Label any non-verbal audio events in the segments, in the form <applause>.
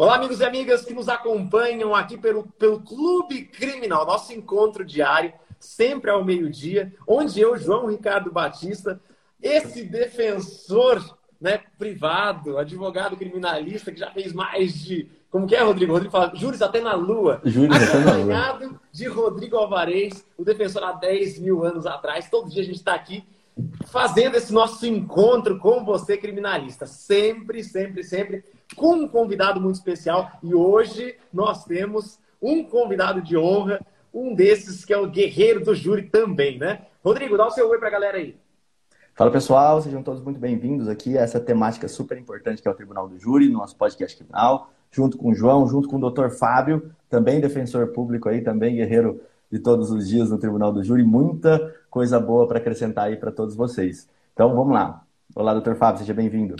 Olá, amigos e amigas que nos acompanham aqui pelo, pelo Clube Criminal, nosso encontro diário, sempre ao meio-dia, onde eu, João Ricardo Batista, esse defensor né, privado, advogado criminalista que já fez mais de. Como que é, Rodrigo? Rodrigo fala, júris até na lua. Júris até na lua. Acompanhado de Rodrigo Alvarez, o defensor há 10 mil anos atrás. Todo dia a gente está aqui fazendo esse nosso encontro com você, criminalista. Sempre, sempre, sempre com um convidado muito especial. E hoje nós temos um convidado de honra, um desses que é o guerreiro do júri também, né? Rodrigo, dá o seu oi para a galera aí. Fala pessoal, sejam todos muito bem-vindos aqui a essa temática super importante que é o Tribunal do Júri, nosso podcast criminal, junto com o João, junto com o doutor Fábio, também defensor público aí, também guerreiro de todos os dias no Tribunal do Júri. Muita coisa boa para acrescentar aí para todos vocês. Então vamos lá. Olá, doutor Fábio, seja bem-vindo.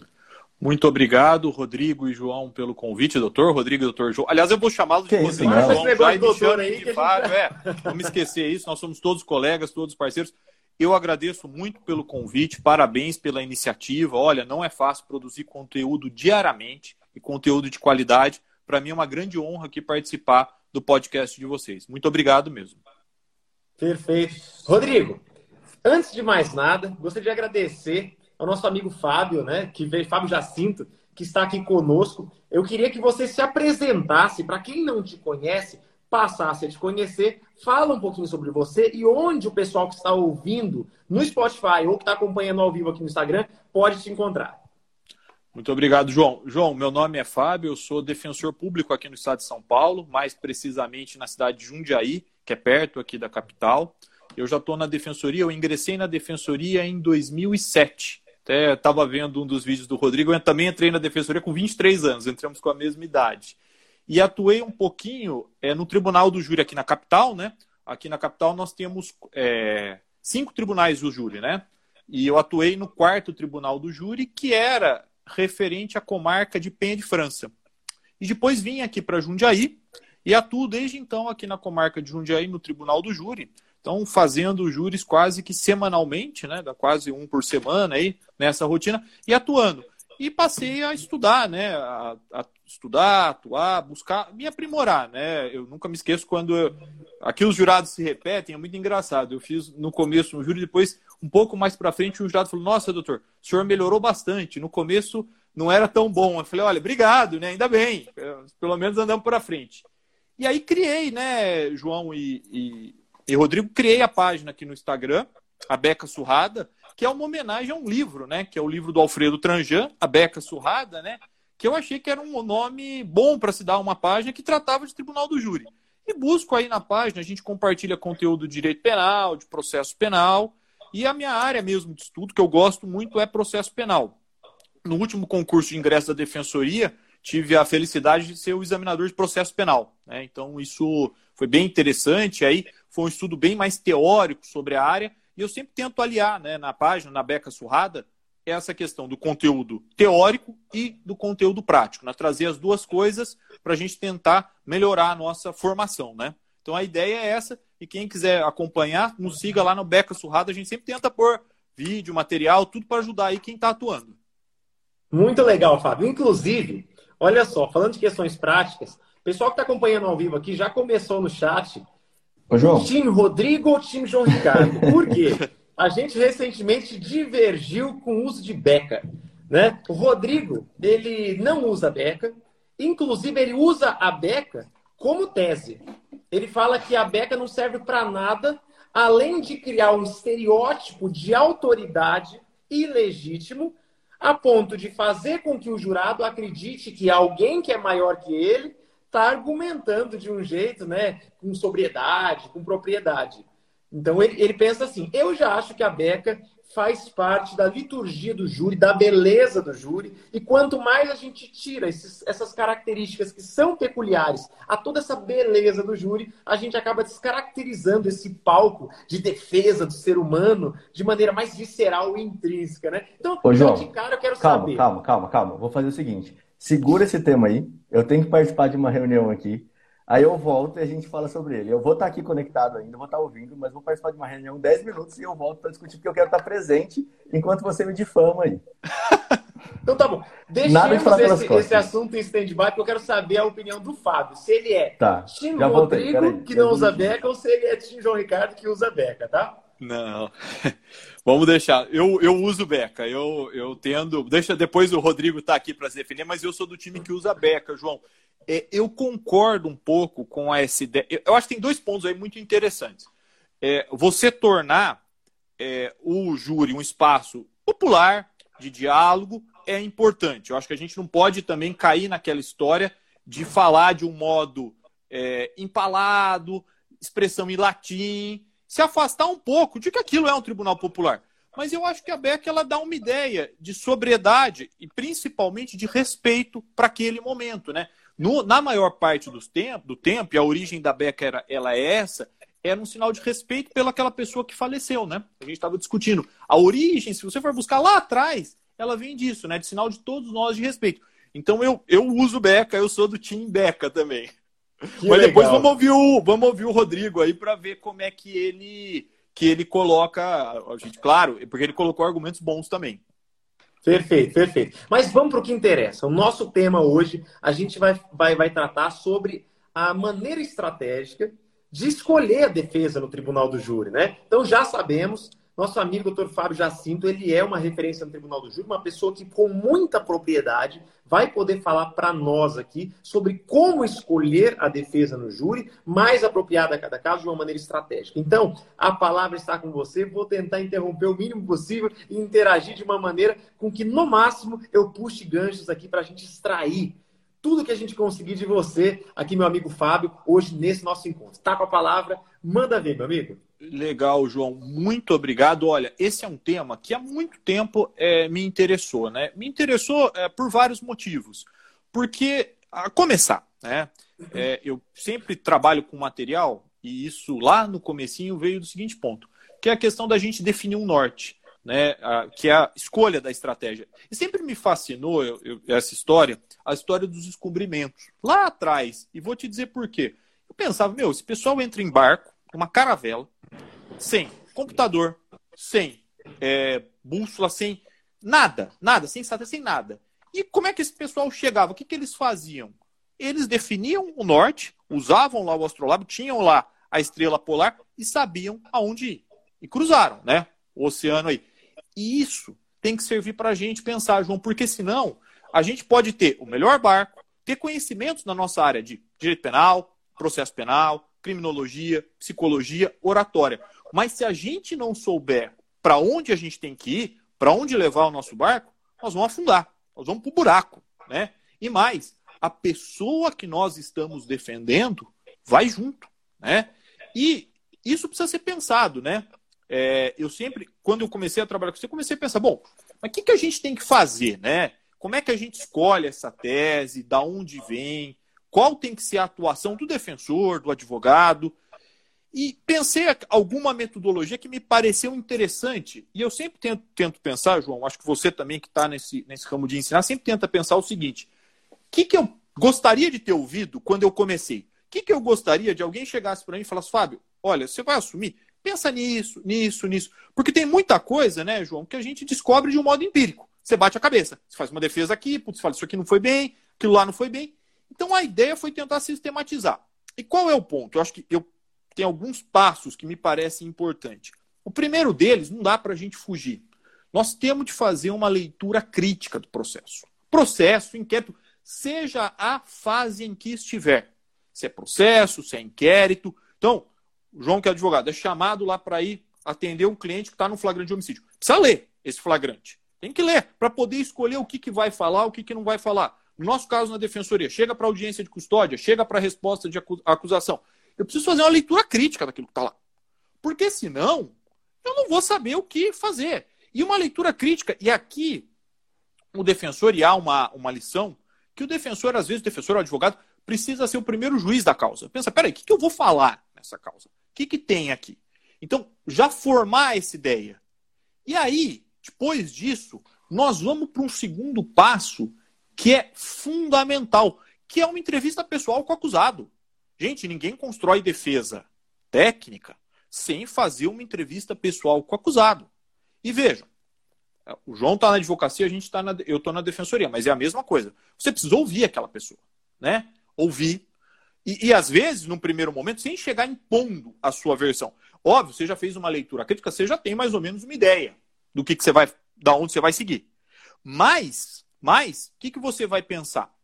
Muito obrigado, Rodrigo e João, pelo convite, doutor. Rodrigo e doutor João. Aliás, eu vou chamá-los de e João. Já de doutor aí, de Fábio. É, vamos esquecer isso, nós somos todos colegas, todos parceiros. Eu agradeço muito pelo convite, parabéns pela iniciativa. Olha, não é fácil produzir conteúdo diariamente e conteúdo de qualidade. Para mim é uma grande honra aqui participar do podcast de vocês. Muito obrigado mesmo. Perfeito. Rodrigo, antes de mais nada, gostaria de agradecer ao nosso amigo Fábio, né, que veio, Fábio Jacinto, que está aqui conosco. Eu queria que você se apresentasse, para quem não te conhece, passasse a te conhecer, fala um pouquinho sobre você e onde o pessoal que está ouvindo no Spotify ou que está acompanhando ao vivo aqui no Instagram pode te encontrar. Muito obrigado, João. João, meu nome é Fábio, eu sou defensor público aqui no estado de São Paulo, mais precisamente na cidade de Jundiaí, que é perto aqui da capital. Eu já estou na defensoria, eu ingressei na defensoria em 2007. Até estava vendo um dos vídeos do Rodrigo, eu também entrei na defensoria com 23 anos, entramos com a mesma idade. E atuei um pouquinho é, no Tribunal do Júri aqui na capital, né? Aqui na capital nós temos é, cinco tribunais do júri, né? E eu atuei no quarto tribunal do júri, que era referente à comarca de Penha de França. E depois vim aqui para Jundiaí e atuo desde então aqui na comarca de Jundiaí, no Tribunal do Júri. Então, fazendo júris quase que semanalmente, né? Dá quase um por semana aí nessa rotina, e atuando. E passei a estudar, né? A, a estudar, atuar, buscar, me aprimorar, né? Eu nunca me esqueço quando eu... aqui os jurados se repetem, é muito engraçado. Eu fiz no começo um júri, depois, um pouco mais para frente, um jurado falou: Nossa, doutor, o senhor melhorou bastante. No começo não era tão bom. Eu falei: Olha, obrigado, né? Ainda bem, pelo menos andamos para frente. E aí criei, né, João e, e, e Rodrigo, criei a página aqui no Instagram, a Beca Surrada, que é uma homenagem a um livro, né? Que é o livro do Alfredo Tranjan, a Beca Surrada, né? Que eu achei que era um nome bom para se dar uma página que tratava de Tribunal do Júri. E busco aí na página, a gente compartilha conteúdo de direito penal, de processo penal, e a minha área mesmo de estudo, que eu gosto muito, é processo penal. No último concurso de ingresso da Defensoria, tive a felicidade de ser o examinador de processo penal. Né? Então, isso foi bem interessante. Aí foi um estudo bem mais teórico sobre a área. E eu sempre tento aliar né, na página, na Beca Surrada, essa questão do conteúdo teórico e do conteúdo prático. Nós trazer as duas coisas para a gente tentar melhorar a nossa formação. Né? Então a ideia é essa. E quem quiser acompanhar, nos siga lá no Beca Surrada. A gente sempre tenta pôr vídeo, material, tudo para ajudar aí quem está atuando. Muito legal, Fábio. Inclusive, olha só, falando de questões práticas, o pessoal que está acompanhando ao vivo aqui já começou no chat Ô, João. Time Rodrigo ou time João Ricardo? Por quê? A gente recentemente divergiu com o uso de beca. Né? O Rodrigo, ele não usa beca, inclusive ele usa a beca como tese. Ele fala que a beca não serve para nada, além de criar um estereótipo de autoridade ilegítimo, a ponto de fazer com que o jurado acredite que alguém que é maior que ele está argumentando de um jeito, né, com sobriedade, com propriedade. Então ele, ele pensa assim: eu já acho que a Beca faz parte da liturgia do júri, da beleza do júri, e quanto mais a gente tira esses, essas características que são peculiares a toda essa beleza do júri, a gente acaba descaracterizando esse palco de defesa do ser humano de maneira mais visceral e intrínseca, né? Então, Ô, João, de cara eu quero calma, saber. Calma, calma, calma. Vou fazer o seguinte: segura esse tema aí. Eu tenho que participar de uma reunião aqui. Aí eu volto e a gente fala sobre ele. Eu vou estar aqui conectado ainda, vou estar ouvindo, mas vou participar de uma reunião em 10 minutos e eu volto para discutir, porque eu quero estar presente enquanto você me difama aí. <laughs> Então tá bom. Deixemos esse, esse, assunto em stand-by, porque eu quero saber a opinião do Fábio. Se ele é tá. Tim Rodrigo, que não usa beca, ou se ele é Tim João Ricardo, que usa beca, tá? Não. <laughs> Vamos deixar. Eu, eu uso beca. Eu, eu tendo. Deixa depois o Rodrigo tá aqui para se defender, mas eu sou do time que usa beca, João. É, eu concordo um pouco com essa ideia. Eu acho que tem dois pontos aí muito interessantes. É, você tornar é, o júri um espaço popular, de diálogo, é importante. Eu acho que a gente não pode também cair naquela história de falar de um modo é, empalado, expressão em latim, se afastar um pouco de que aquilo é um tribunal popular. Mas eu acho que a Beck ela dá uma ideia de sobriedade e principalmente de respeito para aquele momento, né? No, na maior parte dos tempo, do tempo, e a origem da Beck era, ela é essa, era um sinal de respeito pelaquela pessoa que faleceu, né? A gente estava discutindo. A origem, se você for buscar lá atrás, ela vem disso, né? De sinal de todos nós de respeito. Então eu, eu uso Beca, eu sou do time Beca também. Que Mas legal. depois vamos ouvir o, vamos ouvir o Rodrigo aí para ver como é que ele que ele coloca, a gente, claro, porque ele colocou argumentos bons também. Perfeito, perfeito. Mas vamos para o que interessa. O nosso tema hoje, a gente vai, vai, vai tratar sobre a maneira estratégica de escolher a defesa no tribunal do júri, né? Então já sabemos, nosso amigo doutor Fábio Jacinto, ele é uma referência no tribunal do júri, uma pessoa que com muita propriedade vai poder falar para nós aqui sobre como escolher a defesa no júri mais apropriada a cada caso de uma maneira estratégica. Então, a palavra está com você, vou tentar interromper o mínimo possível e interagir de uma maneira com que no máximo eu puxe ganchos aqui para a gente extrair tudo que a gente conseguir de você, aqui, meu amigo Fábio, hoje nesse nosso encontro. Tá com a palavra, manda ver, meu amigo. Legal, João. Muito obrigado. Olha, esse é um tema que há muito tempo é, me interessou, né? Me interessou é, por vários motivos. Porque, a começar, né? É, eu sempre trabalho com material e isso lá no comecinho veio do seguinte ponto, que é a questão da gente definir um norte né, a, que é a escolha da estratégia. E sempre me fascinou eu, eu, essa história, a história dos descobrimentos. Lá atrás, e vou te dizer por quê. Eu pensava, meu, esse pessoal entra em barco, uma caravela, sem computador, sem é, bússola, sem nada, nada, sem estratégia, sem nada. E como é que esse pessoal chegava? O que, que eles faziam? Eles definiam o norte, usavam lá o astrolábio, tinham lá a estrela polar e sabiam aonde ir. E cruzaram, né? O oceano aí. E isso tem que servir para a gente pensar, João, porque senão a gente pode ter o melhor barco, ter conhecimentos na nossa área de direito penal, processo penal, criminologia, psicologia, oratória. Mas se a gente não souber para onde a gente tem que ir, para onde levar o nosso barco, nós vamos afundar, nós vamos para o buraco. Né? E mais, a pessoa que nós estamos defendendo vai junto. Né? E isso precisa ser pensado, né? é, eu sempre, quando eu comecei a trabalhar com você, comecei a pensar, bom, mas o que, que a gente tem que fazer, né? Como é que a gente escolhe essa tese, da onde vem, qual tem que ser a atuação do defensor, do advogado? E pensei alguma metodologia que me pareceu interessante. E eu sempre tento, tento pensar, João, acho que você também que está nesse, nesse ramo de ensinar, sempre tenta pensar o seguinte: o que, que eu gostaria de ter ouvido quando eu comecei? O que, que eu gostaria de alguém chegasse para mim e falasse, Fábio, olha, você vai assumir? Pensa nisso, nisso, nisso. Porque tem muita coisa, né, João, que a gente descobre de um modo empírico. Você bate a cabeça. Você faz uma defesa aqui, putz, fala, isso aqui não foi bem, aquilo lá não foi bem. Então a ideia foi tentar sistematizar. E qual é o ponto? Eu acho que eu tenho alguns passos que me parecem importantes. O primeiro deles, não dá para a gente fugir. Nós temos de fazer uma leitura crítica do processo. Processo, inquérito, seja a fase em que estiver. Se é processo, se é inquérito. Então, o João, que é advogado, é chamado lá para ir atender um cliente que está no flagrante de homicídio. Precisa ler esse flagrante. Tem que ler para poder escolher o que, que vai falar, o que, que não vai falar. No nosso caso, na defensoria, chega para audiência de custódia, chega para a resposta de acusação. Eu preciso fazer uma leitura crítica daquilo que está lá. Porque senão, eu não vou saber o que fazer. E uma leitura crítica, e aqui o defensor, e há uma, uma lição, que o defensor, às vezes, o defensor ou o advogado, precisa ser o primeiro juiz da causa. Pensa, peraí, o que, que eu vou falar nessa causa? que, que tem aqui? Então, já formar essa ideia. E aí, depois disso, nós vamos para um segundo passo que é fundamental, que é uma entrevista pessoal com o acusado. Gente, ninguém constrói defesa técnica sem fazer uma entrevista pessoal com o acusado. E vejam, O João está na advocacia, a gente está na, eu estou na defensoria, mas é a mesma coisa. Você precisa ouvir aquela pessoa, né? Ouvir. E, e às vezes, num primeiro momento, sem chegar impondo a sua versão. Óbvio, você já fez uma leitura crítica, você já tem mais ou menos uma ideia do que, que você vai, da onde você vai seguir. Mas, mas, o que, que você vai pensar?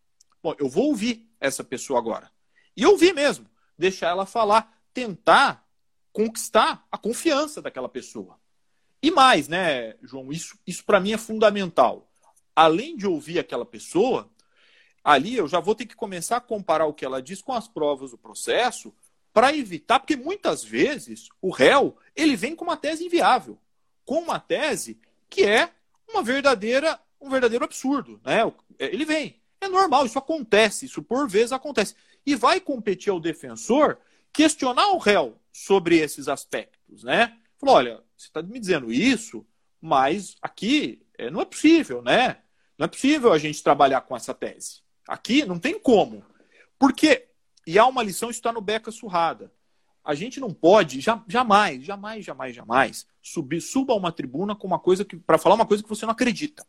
Bom, eu vou ouvir essa pessoa agora. E ouvir mesmo, deixar ela falar, tentar conquistar a confiança daquela pessoa. E mais, né, João, isso, isso para mim é fundamental. Além de ouvir aquela pessoa, ali eu já vou ter que começar a comparar o que ela diz com as provas do processo para evitar, porque muitas vezes o réu ele vem com uma tese inviável, com uma tese que é uma verdadeira um verdadeiro absurdo, né? Ele vem, é normal, isso acontece, isso por vezes acontece e vai competir ao defensor questionar o réu sobre esses aspectos, né? Falou, olha, você está me dizendo isso, mas aqui é, não é possível, né? Não é possível a gente trabalhar com essa tese. Aqui não tem como. Porque, e há uma lição, isso está no Beca Surrada. A gente não pode, jamais, jamais, jamais, jamais, subir, suba a uma tribuna com uma coisa que para falar uma coisa que você não acredita.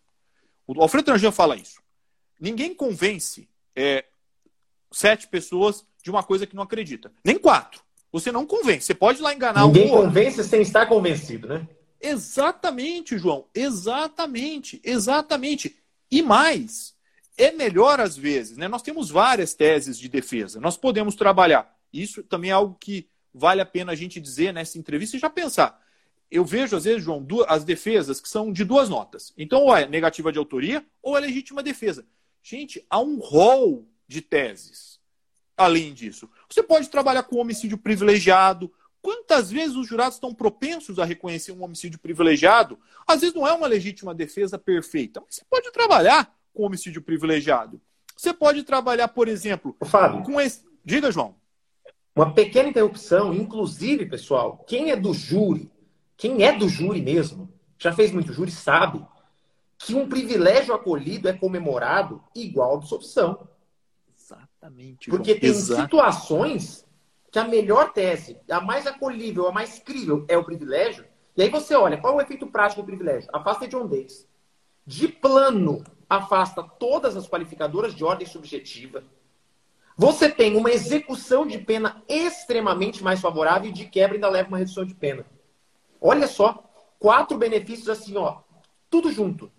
O Alfredo Tranjan fala isso. Ninguém convence é, sete pessoas de uma coisa que não acredita. Nem quatro. Você não convence. Você pode ir lá enganar Ninguém um convence sem estar convencido, né? Exatamente, João. Exatamente. Exatamente. E mais, é melhor às vezes, né? Nós temos várias teses de defesa. Nós podemos trabalhar. Isso também é algo que vale a pena a gente dizer nessa entrevista e já pensar. Eu vejo, às vezes, João, as defesas que são de duas notas. Então, ou é negativa de autoria ou é legítima defesa. Gente, há um rol de teses. Além disso, você pode trabalhar com homicídio privilegiado. Quantas vezes os jurados estão propensos a reconhecer um homicídio privilegiado? Às vezes não é uma legítima defesa perfeita, mas você pode trabalhar com homicídio privilegiado. Você pode trabalhar, por exemplo, Fábio, com esse. Diga, João. Uma pequena interrupção, inclusive, pessoal, quem é do júri, quem é do júri mesmo, já fez muito júri, sabe que um privilégio acolhido é comemorado igual a absolvição. Exatamente. João. Porque tem Exato. situações que a melhor tese, a mais acolhível, a mais crível é o privilégio. E aí você olha, qual é o efeito prático do privilégio? Afasta de Davis. De plano, afasta todas as qualificadoras de ordem subjetiva. Você tem uma execução de pena extremamente mais favorável e de quebra ainda leva uma redução de pena. Olha só, quatro benefícios assim, ó, tudo junto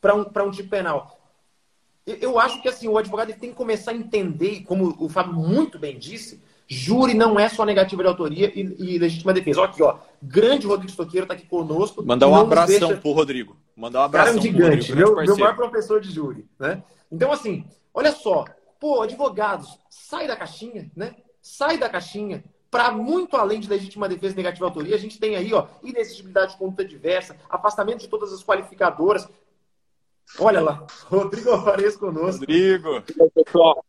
para um, um tipo penal. Eu acho que assim, o advogado tem que começar a entender, como o Fábio muito bem disse, júri não é só negativa de autoria e, e legítima defesa. Olha aqui, ó, grande Rodrigo Estoqueiro está aqui conosco. Mandar um abração deixa... pro Rodrigo. Mandar um abração Cara, um gigante, Rodrigo, meu, meu maior professor de júri, né? Então, assim, olha só, pô, advogados, sai da caixinha, né? Sai da caixinha. Para muito além de legítima defesa e negativa autoria, a gente tem aí, ó, inexigibilidade de conduta diversa, afastamento de todas as qualificadoras. Olha lá, <laughs> Rodrigo Alvarez conosco. Rodrigo. pessoal.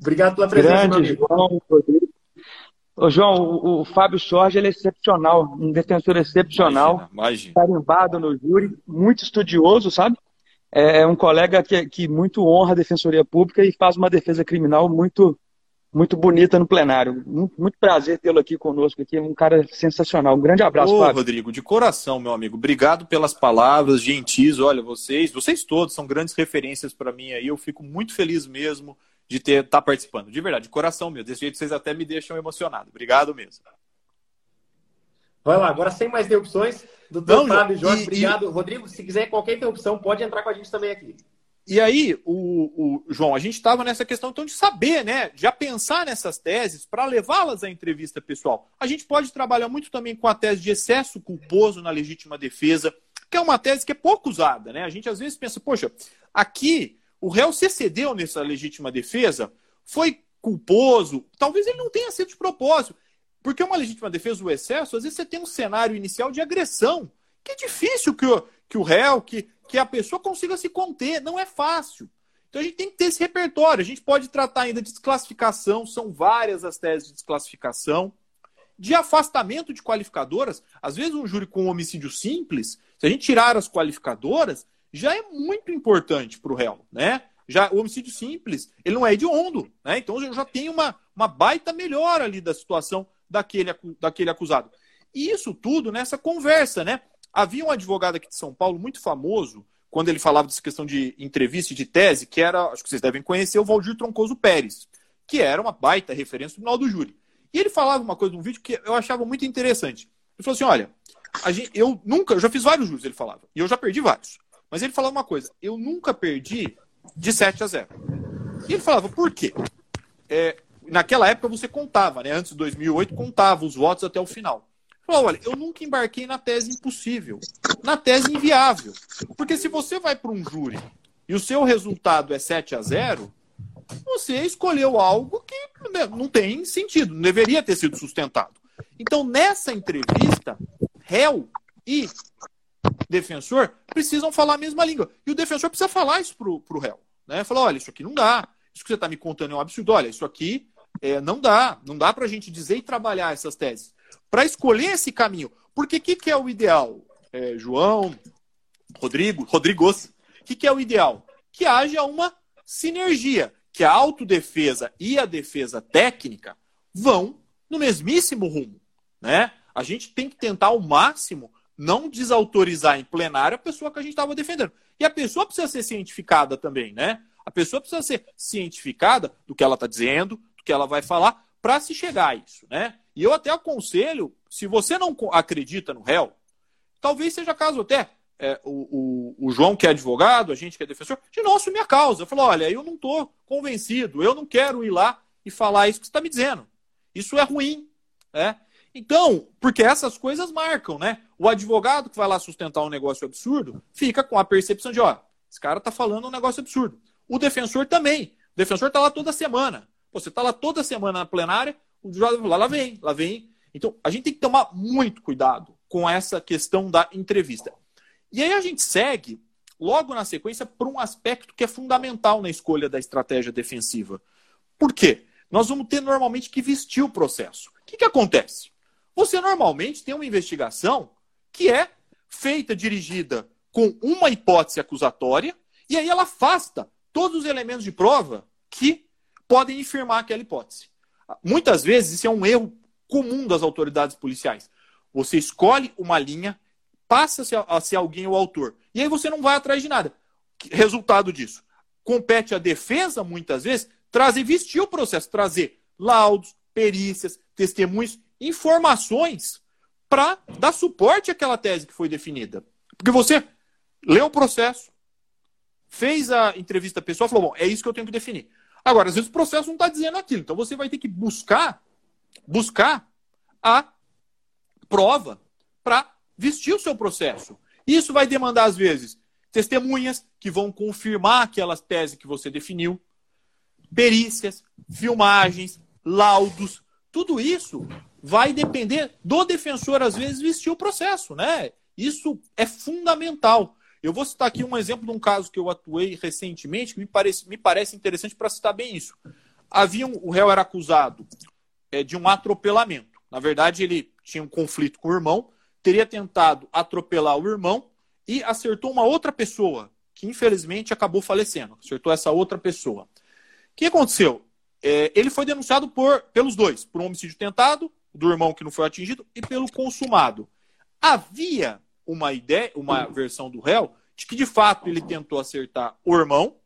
Obrigado pela presença, Grande, João, Rodrigo. Ô, João, o, o, Fábio Jorge ele é excepcional, um defensor excepcional, imagina, imagina. carimbado no júri, muito estudioso, sabe? É, é um colega que, que muito honra a defensoria pública e faz uma defesa criminal muito muito bonita no plenário. Muito, muito prazer tê-lo aqui conosco, aqui, um cara sensacional. Um grande abraço, Ô, Fábio. Rodrigo, de coração, meu amigo. Obrigado pelas palavras gentis. Olha, vocês, vocês todos são grandes referências para mim aí. Eu fico muito feliz mesmo de ter estar tá participando. De verdade, de coração mesmo. Desse jeito vocês até me deixam emocionado. Obrigado mesmo. Vai lá, agora sem mais interrupções, doutor Não, Fábio Jorge, e, obrigado. E... Rodrigo, se quiser qualquer interrupção, pode entrar com a gente também aqui. E aí, o, o João, a gente estava nessa questão então de saber, né? Já pensar nessas teses para levá-las à entrevista pessoal. A gente pode trabalhar muito também com a tese de excesso culposo na legítima defesa, que é uma tese que é pouco usada, né? A gente às vezes pensa, poxa, aqui o réu se excedeu nessa legítima defesa, foi culposo, talvez ele não tenha sido de propósito. Porque uma legítima defesa, o excesso, às vezes você tem um cenário inicial de agressão, que é difícil que o, que o réu, que que a pessoa consiga se conter. Não é fácil. Então a gente tem que ter esse repertório. A gente pode tratar ainda de desclassificação, são várias as teses de desclassificação. De afastamento de qualificadoras, às vezes um júri com um homicídio simples, se a gente tirar as qualificadoras, já é muito importante para o réu, né? Já o homicídio simples, ele não é hediondo, né? Então já tenho uma, uma baita melhora ali da situação daquele, daquele acusado. E isso tudo nessa conversa, né? Havia um advogado aqui de São Paulo muito famoso, quando ele falava dessa questão de entrevista e de tese, que era, acho que vocês devem conhecer, o Valdir Troncoso Pérez, que era uma baita referência no final do júri. E ele falava uma coisa num vídeo que eu achava muito interessante. Ele falou assim: olha, gente, eu nunca, eu já fiz vários júris, ele falava, e eu já perdi vários. Mas ele falava uma coisa: eu nunca perdi de 7 a 0. E ele falava, por quê? É, naquela época você contava, né? Antes de 2008, contava os votos até o final. Falou, olha, eu nunca embarquei na tese impossível, na tese inviável. Porque se você vai para um júri e o seu resultado é 7 a 0, você escolheu algo que né, não tem sentido, não deveria ter sido sustentado. Então, nessa entrevista, réu e defensor precisam falar a mesma língua. E o defensor precisa falar isso pro, pro réu. Né? Falar, olha, isso aqui não dá. Isso que você está me contando é um absurdo. Olha, isso aqui é, não dá. Não dá para a gente dizer e trabalhar essas teses. Para escolher esse caminho. Porque o que, que é o ideal? É, João, Rodrigo, Rodrigos, o que, que é o ideal? Que haja uma sinergia, que a autodefesa e a defesa técnica vão no mesmíssimo rumo. Né? A gente tem que tentar ao máximo não desautorizar em plenário a pessoa que a gente estava defendendo. E a pessoa precisa ser cientificada também, né? A pessoa precisa ser cientificada do que ela está dizendo, do que ela vai falar, para se chegar a isso, né? E eu até aconselho, se você não acredita no réu, talvez seja caso até é, o, o, o, João, que é advogado, a gente que é defensor, de não assumir a causa. Falou: olha, eu não estou convencido, eu não quero ir lá e falar isso que você está me dizendo. Isso é ruim. Né? Então, porque essas coisas marcam, né? O advogado que vai lá sustentar um negócio absurdo fica com a percepção de, ó, esse cara tá falando um negócio absurdo. O defensor também. O defensor tá lá toda semana. Você tá lá toda semana na plenária, o juiz lá, lá vem, lá vem. Então, a gente tem que tomar muito cuidado com essa questão da entrevista. E aí a gente segue logo na sequência para um aspecto que é fundamental na escolha da estratégia defensiva. Por quê? Nós vamos ter normalmente que vestir o processo. O que, que acontece? Você normalmente tem uma investigação que é feita, dirigida com uma hipótese acusatória, e aí ela afasta todos os elementos de prova que podem infirmar aquela hipótese. Muitas vezes isso é um erro comum das autoridades policiais. Você escolhe uma linha, passa-se a ser alguém o autor, e aí você não vai atrás de nada. Resultado disso, compete à defesa, muitas vezes, trazer, vestir o processo, trazer laudos, perícias, testemunhos informações para dar suporte àquela tese que foi definida. Porque você leu o processo, fez a entrevista pessoal, falou: bom, é isso que eu tenho que definir. Agora, às vezes o processo não está dizendo aquilo, então você vai ter que buscar, buscar a prova para vestir o seu processo. Isso vai demandar, às vezes, testemunhas que vão confirmar aquelas teses que você definiu, perícias, filmagens, laudos, tudo isso vai depender do defensor, às vezes, vestir o processo, né? Isso é fundamental. Eu vou citar aqui um exemplo de um caso que eu atuei recentemente, que me parece, me parece interessante para citar bem isso. Havia um, o réu era acusado é, de um atropelamento. Na verdade, ele tinha um conflito com o irmão, teria tentado atropelar o irmão e acertou uma outra pessoa, que infelizmente acabou falecendo. Acertou essa outra pessoa. O que aconteceu? É, ele foi denunciado por, pelos dois, por um homicídio tentado do irmão que não foi atingido e pelo consumado. Havia uma ideia, uma versão do réu de que de fato ele tentou acertar o irmão,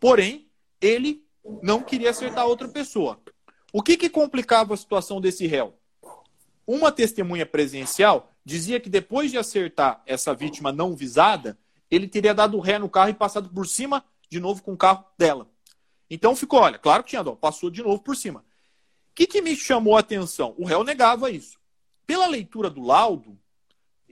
porém ele não queria acertar outra pessoa. O que, que complicava a situação desse réu? Uma testemunha presencial dizia que depois de acertar essa vítima não visada, ele teria dado ré no carro e passado por cima de novo com o carro dela. Então ficou, olha, claro que tinha dó, passou de novo por cima. O que, que me chamou a atenção? O réu negava isso. Pela leitura do laudo,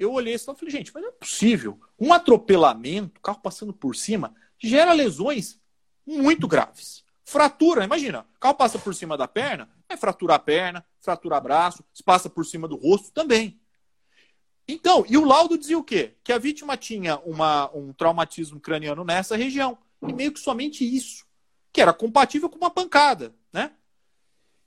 eu olhei isso e falei, gente, mas não é possível. Um atropelamento, carro passando por cima, gera lesões muito graves. Fratura, imagina, carro passa por cima da perna, é fraturar a perna, fraturar braço, se passa por cima do rosto também. Então, e o laudo dizia o quê? Que a vítima tinha uma, um traumatismo craniano nessa região. E meio que somente isso, que era compatível com uma pancada, né?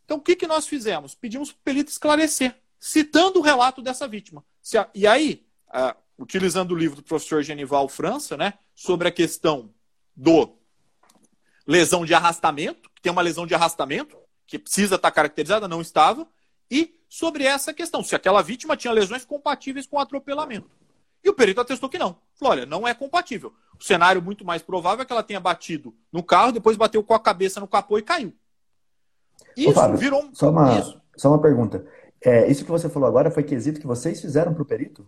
Então, o que, que nós fizemos? Pedimos para o perito esclarecer, citando o relato dessa vítima. E aí, uh, utilizando o livro do professor Genival França, né, sobre a questão do lesão de arrastamento, que tem uma lesão de arrastamento, que precisa estar caracterizada, não estava, e sobre essa questão, se aquela vítima tinha lesões compatíveis com atropelamento. E o perito atestou que não. Falou, olha, não é compatível. O cenário muito mais provável é que ela tenha batido no carro, depois bateu com a cabeça no capô e caiu. Isso Ô, Fábio, virou um... Só uma, isso. só uma pergunta. É, isso que você falou agora foi quesito que vocês fizeram para o perito?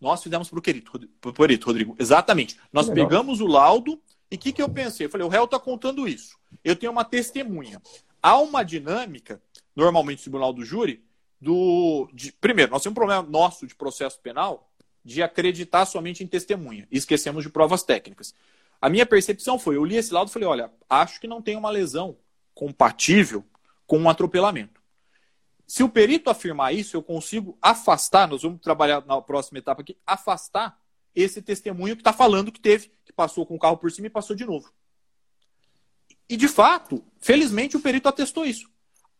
Nós fizemos para o perito, perito, Rodrigo. Exatamente. Nós pegamos o laudo e o que, que eu pensei? Eu falei, o réu está contando isso. Eu tenho uma testemunha. Há uma dinâmica, normalmente no tribunal do júri, do. De, primeiro, nós temos um problema nosso de processo penal de acreditar somente em testemunha. E esquecemos de provas técnicas. A minha percepção foi, eu li esse laudo e falei, olha, acho que não tem uma lesão compatível com um atropelamento. Se o perito afirmar isso, eu consigo afastar, nós vamos trabalhar na próxima etapa aqui, afastar esse testemunho que está falando que teve, que passou com o carro por cima e passou de novo. E de fato, felizmente o perito atestou isso.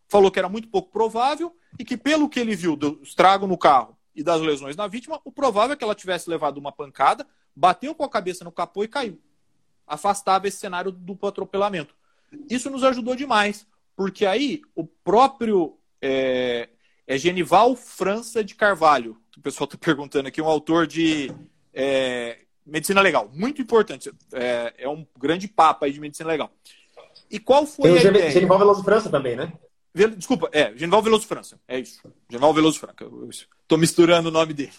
Falou que era muito pouco provável e que, pelo que ele viu do estrago no carro e das lesões na vítima, o provável é que ela tivesse levado uma pancada, bateu com a cabeça no capô e caiu. Afastava esse cenário do duplo atropelamento. Isso nos ajudou demais, porque aí o próprio é, é Genival França de Carvalho. O pessoal está <laughs> perguntando aqui, um autor de é, medicina legal. Muito importante. É, é, um grande papa aí de medicina legal. E qual foi Tem a Genival ideia? Genival Veloso França também, né? Desculpa, é, Genival Veloso França. É isso. Genival Veloso França. Estou misturando o nome dele.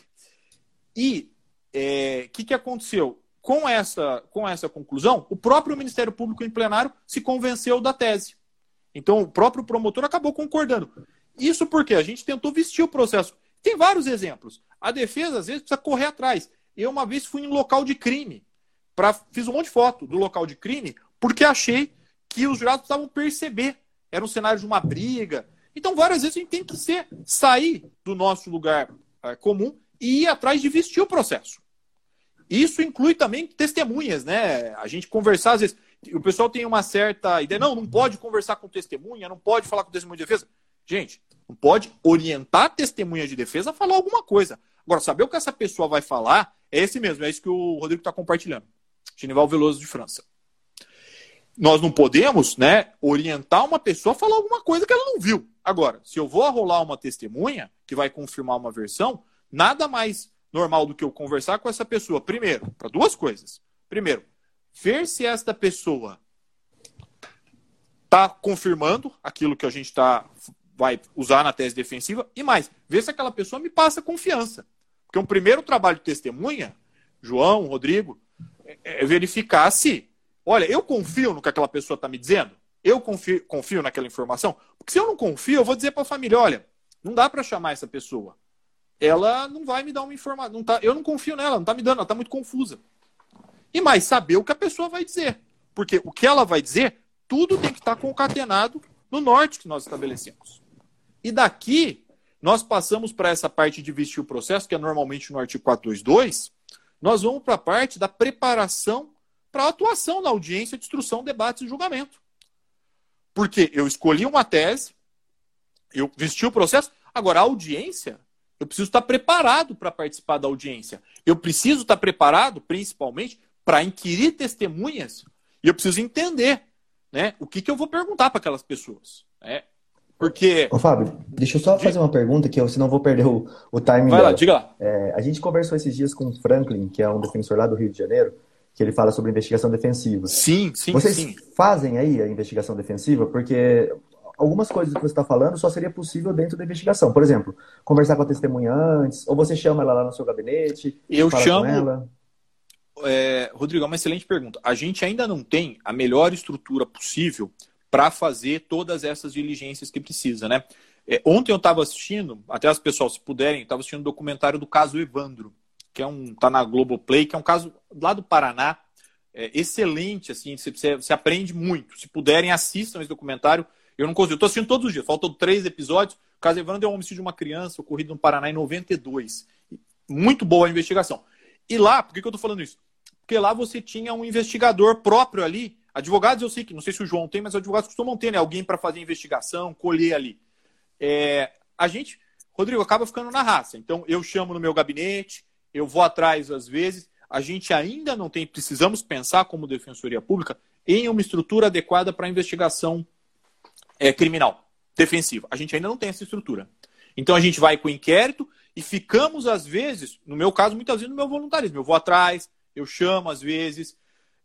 E o é, que, que aconteceu? Com essa, com essa conclusão, o próprio Ministério Público em plenário se convenceu da tese. Então, o próprio promotor acabou concordando. Isso porque a gente tentou vestir o processo. Tem vários exemplos. A defesa, às vezes, precisa correr atrás. Eu, uma vez, fui em local de crime. Pra, fiz um monte de foto do local de crime, porque achei que os jurados precisavam perceber. Era um cenário de uma briga. Então, várias vezes, a gente tem que ser, sair do nosso lugar é, comum e ir atrás de vestir o processo. Isso inclui também testemunhas, né? A gente conversar, às vezes, o pessoal tem uma certa ideia, não, não pode conversar com testemunha, não pode falar com testemunha de defesa. Gente, não pode orientar a testemunha de defesa a falar alguma coisa. Agora, saber o que essa pessoa vai falar é esse mesmo, é isso que o Rodrigo está compartilhando. Genival Veloso de França. Nós não podemos, né, orientar uma pessoa a falar alguma coisa que ela não viu. Agora, se eu vou arrolar uma testemunha que vai confirmar uma versão, nada mais normal do que eu conversar com essa pessoa. Primeiro, para duas coisas. Primeiro, ver se esta pessoa está confirmando aquilo que a gente tá, vai usar na tese defensiva e mais, ver se aquela pessoa me passa confiança. Porque um primeiro trabalho de testemunha, João, Rodrigo, é, é verificar se, olha, eu confio no que aquela pessoa está me dizendo, eu confio, confio naquela informação, porque se eu não confio, eu vou dizer para a família, olha, não dá para chamar essa pessoa. Ela não vai me dar uma informação, tá, eu não confio nela, não está me dando, ela está muito confusa. E mais, saber o que a pessoa vai dizer. Porque o que ela vai dizer, tudo tem que estar concatenado no norte que nós estabelecemos. E daqui, nós passamos para essa parte de vestir o processo, que é normalmente no artigo 422, nós vamos para a parte da preparação para a atuação na audiência de instrução, debate e julgamento. Porque eu escolhi uma tese, eu vesti o processo, agora a audiência, eu preciso estar preparado para participar da audiência. Eu preciso estar preparado, principalmente, para inquirir testemunhas e eu preciso entender né, o que, que eu vou perguntar para aquelas pessoas. Né? Porque. Ô, Fábio, deixa eu só fazer uma pergunta, que eu, senão vou perder o, o timing. Vai dela. lá, diga lá. É, a gente conversou esses dias com o Franklin, que é um defensor lá do Rio de Janeiro, que ele fala sobre investigação defensiva. Sim, sim. Vocês sim. fazem aí a investigação defensiva? Porque algumas coisas que você está falando só seria possível dentro da investigação. Por exemplo, conversar com a testemunha antes, ou você chama ela lá no seu gabinete. Eu chamo é, Rodrigo, é uma excelente pergunta. A gente ainda não tem a melhor estrutura possível para fazer todas essas diligências que precisa, né? É, ontem eu estava assistindo, até as pessoas, se puderem, estava assistindo um documentário do caso Evandro, que é um tá na Globoplay, que é um caso lá do Paraná, é, excelente, assim, você, aprende muito. Se puderem, assistam esse documentário. Eu não consigo, estou assistindo todos os dias, faltam três episódios. O caso Evandro é um homicídio de uma criança ocorrido no Paraná em 92. Muito boa a investigação. E lá, por que, que eu estou falando isso? Porque lá você tinha um investigador próprio ali. Advogados, eu sei que, não sei se o João tem, mas advogados costumam ter, né? Alguém para fazer investigação, colher ali. É, a gente, Rodrigo, acaba ficando na raça. Então, eu chamo no meu gabinete, eu vou atrás às vezes. A gente ainda não tem, precisamos pensar como defensoria pública em uma estrutura adequada para investigação é, criminal, defensiva. A gente ainda não tem essa estrutura. Então, a gente vai com o inquérito E ficamos, às vezes, no meu caso, muitas vezes no meu voluntarismo. Eu vou atrás, eu chamo, às vezes,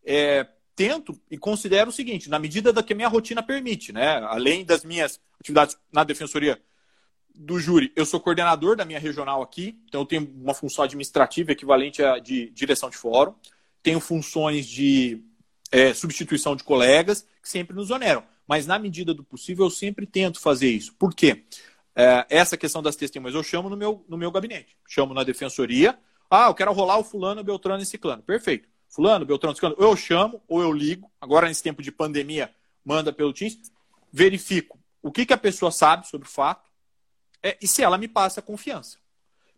é, tento e considero o seguinte, na medida da que a minha rotina permite, né? Além das minhas atividades na defensoria do júri, eu sou coordenador da minha regional aqui, então eu tenho uma função administrativa equivalente à de direção de fórum, tenho funções de é, substituição de colegas que sempre nos oneram, mas na medida do possível eu sempre tento fazer isso. Por quê? É, essa questão das testemunhas eu chamo no meu, no meu gabinete, chamo na defensoria, ah, eu quero rolar o fulano, Beltrano e Ciclano. Perfeito. Fulano, Beltrano, Ciclano, eu chamo ou eu ligo, agora nesse tempo de pandemia, manda pelo Teams, verifico o que, que a pessoa sabe sobre o fato, é, e se ela me passa confiança.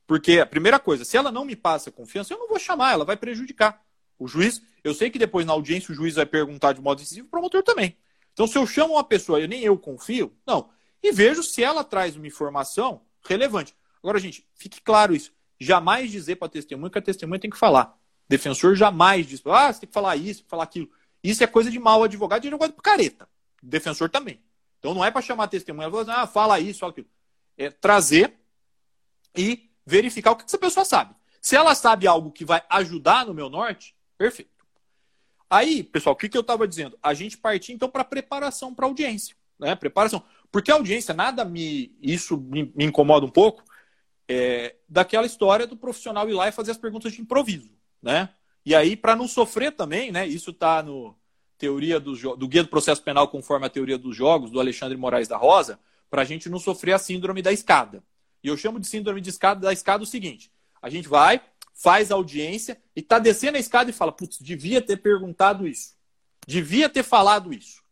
Porque a primeira coisa, se ela não me passa confiança, eu não vou chamar, ela vai prejudicar. O juiz, eu sei que depois na audiência o juiz vai perguntar de modo decisivo, o promotor também. Então, se eu chamo uma pessoa e nem eu confio, não. E vejo se ela traz uma informação relevante. Agora, gente, fique claro isso. Jamais dizer para a testemunha que a testemunha tem que falar. Defensor jamais diz, ah, você tem que falar isso, falar aquilo. Isso é coisa de mau advogado e de careta. Defensor também. Então não é para chamar testemunha, ah, fala isso, fala aquilo é, trazer e verificar o que essa pessoa sabe. Se ela sabe algo que vai ajudar no meu norte, perfeito. Aí, pessoal, o que, que eu estava dizendo? A gente partir então para preparação para audiência, né? Preparação, porque a audiência nada me isso me, me incomoda um pouco é, daquela história do profissional ir lá e fazer as perguntas de improviso, né? E aí para não sofrer também, né? Isso está no teoria do, do guia do processo penal conforme a teoria dos jogos do Alexandre Moraes da Rosa para a gente não sofrer a síndrome da escada. E eu chamo de síndrome de escada da escada o seguinte: a gente vai, faz a audiência e está descendo a escada e fala, putz, devia ter perguntado isso. Devia ter falado isso.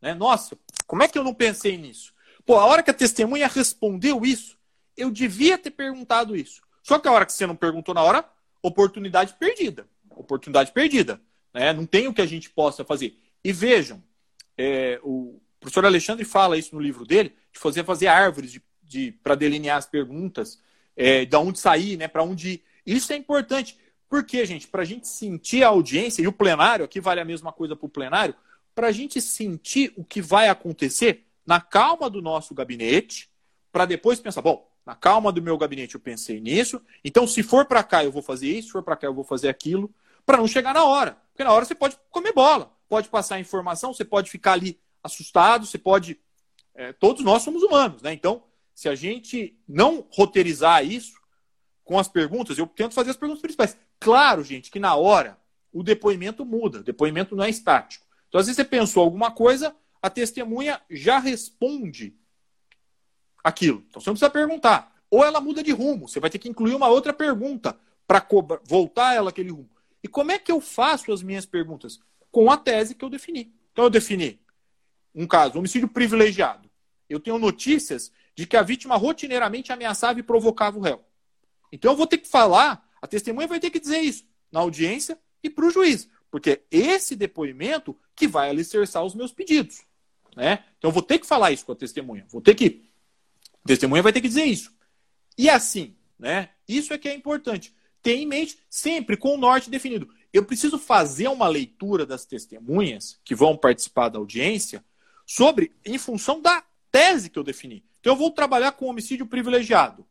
Né? Nossa, como é que eu não pensei nisso? Pô, a hora que a testemunha respondeu isso, eu devia ter perguntado isso. Só que a hora que você não perguntou na hora, oportunidade perdida. Oportunidade perdida. Né? Não tem o que a gente possa fazer. E vejam, é, o, professor Alexandre fala isso no livro dele, de fazer, fazer árvores de, de para delinear as perguntas, é, de onde sair, né, para onde ir. Isso é importante. Por quê, gente? Para a gente sentir a audiência, e o plenário, aqui vale a mesma coisa para o plenário, para a gente sentir o que vai acontecer na calma do nosso gabinete, para depois pensar, bom, na calma do meu gabinete eu pensei nisso, então se for para cá eu vou fazer isso, se for para cá eu vou fazer aquilo, para não chegar na hora. Porque na hora você pode comer bola, pode passar informação, você pode ficar ali assustado, você pode. É, todos nós somos humanos, né? Então, se a gente não roteirizar isso com as perguntas, eu tento fazer as perguntas principais. Claro, gente, que na hora o depoimento muda, o depoimento não é estático. Então, às vezes você pensou alguma coisa, a testemunha já responde aquilo. Então, você não precisa perguntar. Ou ela muda de rumo, você vai ter que incluir uma outra pergunta para voltar ela aquele rumo. E como é que eu faço as minhas perguntas? Com a tese que eu defini. Então, eu defini um caso, homicídio privilegiado. Eu tenho notícias de que a vítima rotineiramente ameaçava e provocava o réu. Então eu vou ter que falar, a testemunha vai ter que dizer isso na audiência e para o juiz, porque é esse depoimento que vai alicerçar os meus pedidos. Né? Então eu vou ter que falar isso com a testemunha, vou ter que. Testemunha vai ter que dizer isso. E assim, né? Isso é que é importante. Ter em mente sempre com o norte definido. Eu preciso fazer uma leitura das testemunhas que vão participar da audiência sobre em função da tese que eu defini. Então eu vou trabalhar com homicídio privilegiado.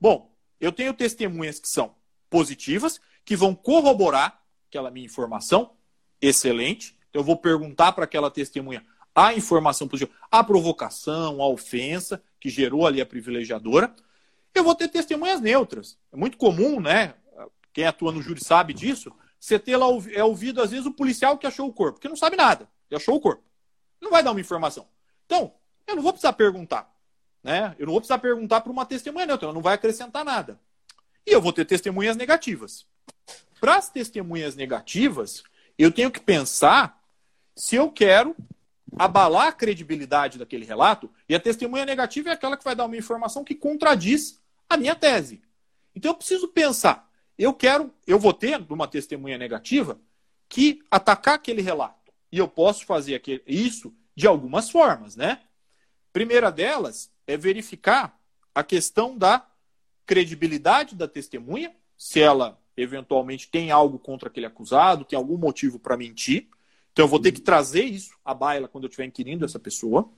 Bom, eu tenho testemunhas que são positivas, que vão corroborar aquela minha informação, excelente. Então, eu vou perguntar para aquela testemunha a informação positiva, a provocação, a ofensa que gerou ali a privilegiadora. Eu vou ter testemunhas neutras. É muito comum, né? Quem atua no júri sabe disso. Você ter lá é ouvido, às vezes, o policial que achou o corpo, que não sabe nada, ele achou o corpo não vai dar uma informação. Então, eu não vou precisar perguntar. Né? Eu não vou precisar perguntar para uma testemunha neutra, ela não vai acrescentar nada. E eu vou ter testemunhas negativas. Para as testemunhas negativas, eu tenho que pensar se eu quero abalar a credibilidade daquele relato, e a testemunha negativa é aquela que vai dar uma informação que contradiz a minha tese. Então eu preciso pensar, eu quero, eu vou ter uma testemunha negativa que atacar aquele relato e eu posso fazer isso de algumas formas, né? Primeira delas é verificar a questão da credibilidade da testemunha, se ela eventualmente tem algo contra aquele acusado, tem algum motivo para mentir. Então eu vou ter que trazer isso à baila quando eu estiver inquirindo essa pessoa.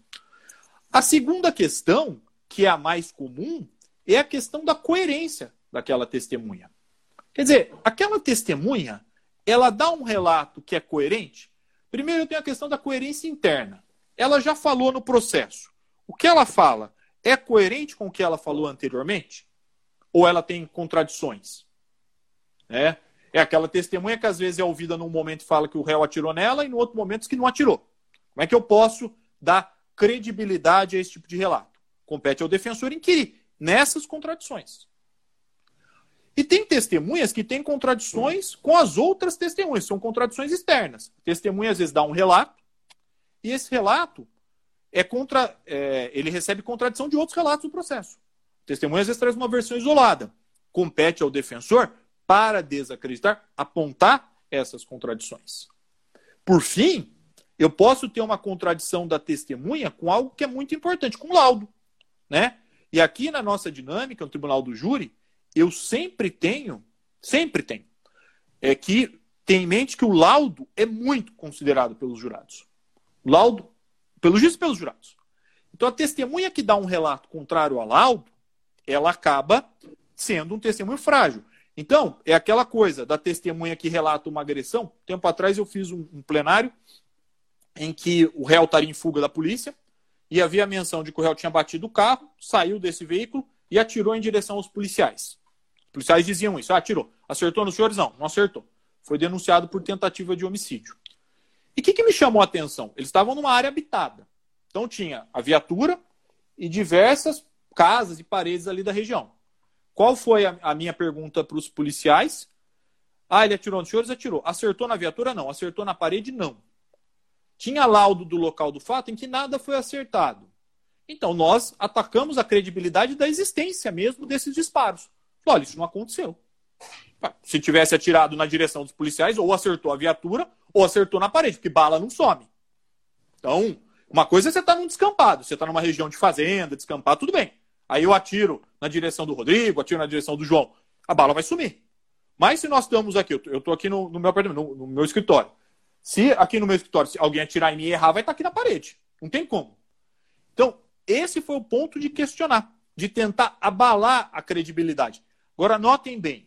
A segunda questão, que é a mais comum, é a questão da coerência daquela testemunha. Quer dizer, aquela testemunha, ela dá um relato que é coerente. Primeiro, eu tenho a questão da coerência interna. Ela já falou no processo. O que ela fala é coerente com o que ela falou anteriormente? Ou ela tem contradições? É, é aquela testemunha que às vezes é ouvida num momento e fala que o réu atirou nela e no outro momento que não atirou. Como é que eu posso dar credibilidade a esse tipo de relato? Compete ao defensor inquirir nessas contradições. E tem testemunhas que têm contradições com as outras testemunhas, são contradições externas. testemunha às vezes dá um relato, e esse relato é contra, é, ele recebe contradição de outros relatos do processo. testemunha às vezes traz uma versão isolada. Compete ao defensor, para desacreditar, apontar essas contradições. Por fim, eu posso ter uma contradição da testemunha com algo que é muito importante, com laudo. Né? E aqui na nossa dinâmica, no Tribunal do Júri, eu sempre tenho, sempre tenho, é que tem em mente que o laudo é muito considerado pelos jurados. Laudo, pelo juiz e pelos jurados. Então a testemunha que dá um relato contrário ao laudo, ela acaba sendo um testemunho frágil. Então, é aquela coisa da testemunha que relata uma agressão. Tempo atrás eu fiz um, um plenário em que o réu estaria em fuga da polícia e havia a menção de que o réu tinha batido o carro, saiu desse veículo e atirou em direção aos policiais policiais diziam isso. Ah, atirou. Acertou nos senhores? Não, não acertou. Foi denunciado por tentativa de homicídio. E o que, que me chamou a atenção? Eles estavam numa área habitada. Então tinha a viatura e diversas casas e paredes ali da região. Qual foi a, a minha pergunta para os policiais? Ah, ele atirou nos senhores? Atirou. Acertou na viatura? Não. Acertou na parede? Não. Tinha laudo do local do fato em que nada foi acertado. Então nós atacamos a credibilidade da existência mesmo desses disparos. Olha, isso não aconteceu. Se tivesse atirado na direção dos policiais, ou acertou a viatura, ou acertou na parede, porque bala não some. Então, uma coisa é você estar tá num descampado, você está numa região de fazenda, descampado, tudo bem. Aí eu atiro na direção do Rodrigo, atiro na direção do João, a bala vai sumir. Mas se nós estamos aqui, eu estou aqui no, no meu apartamento, no, no, meu escritório. Se aqui no meu escritório, se alguém atirar em mim e errar, vai estar tá aqui na parede. Não tem como. Então, esse foi o ponto de questionar, de tentar abalar a credibilidade. Agora, notem bem.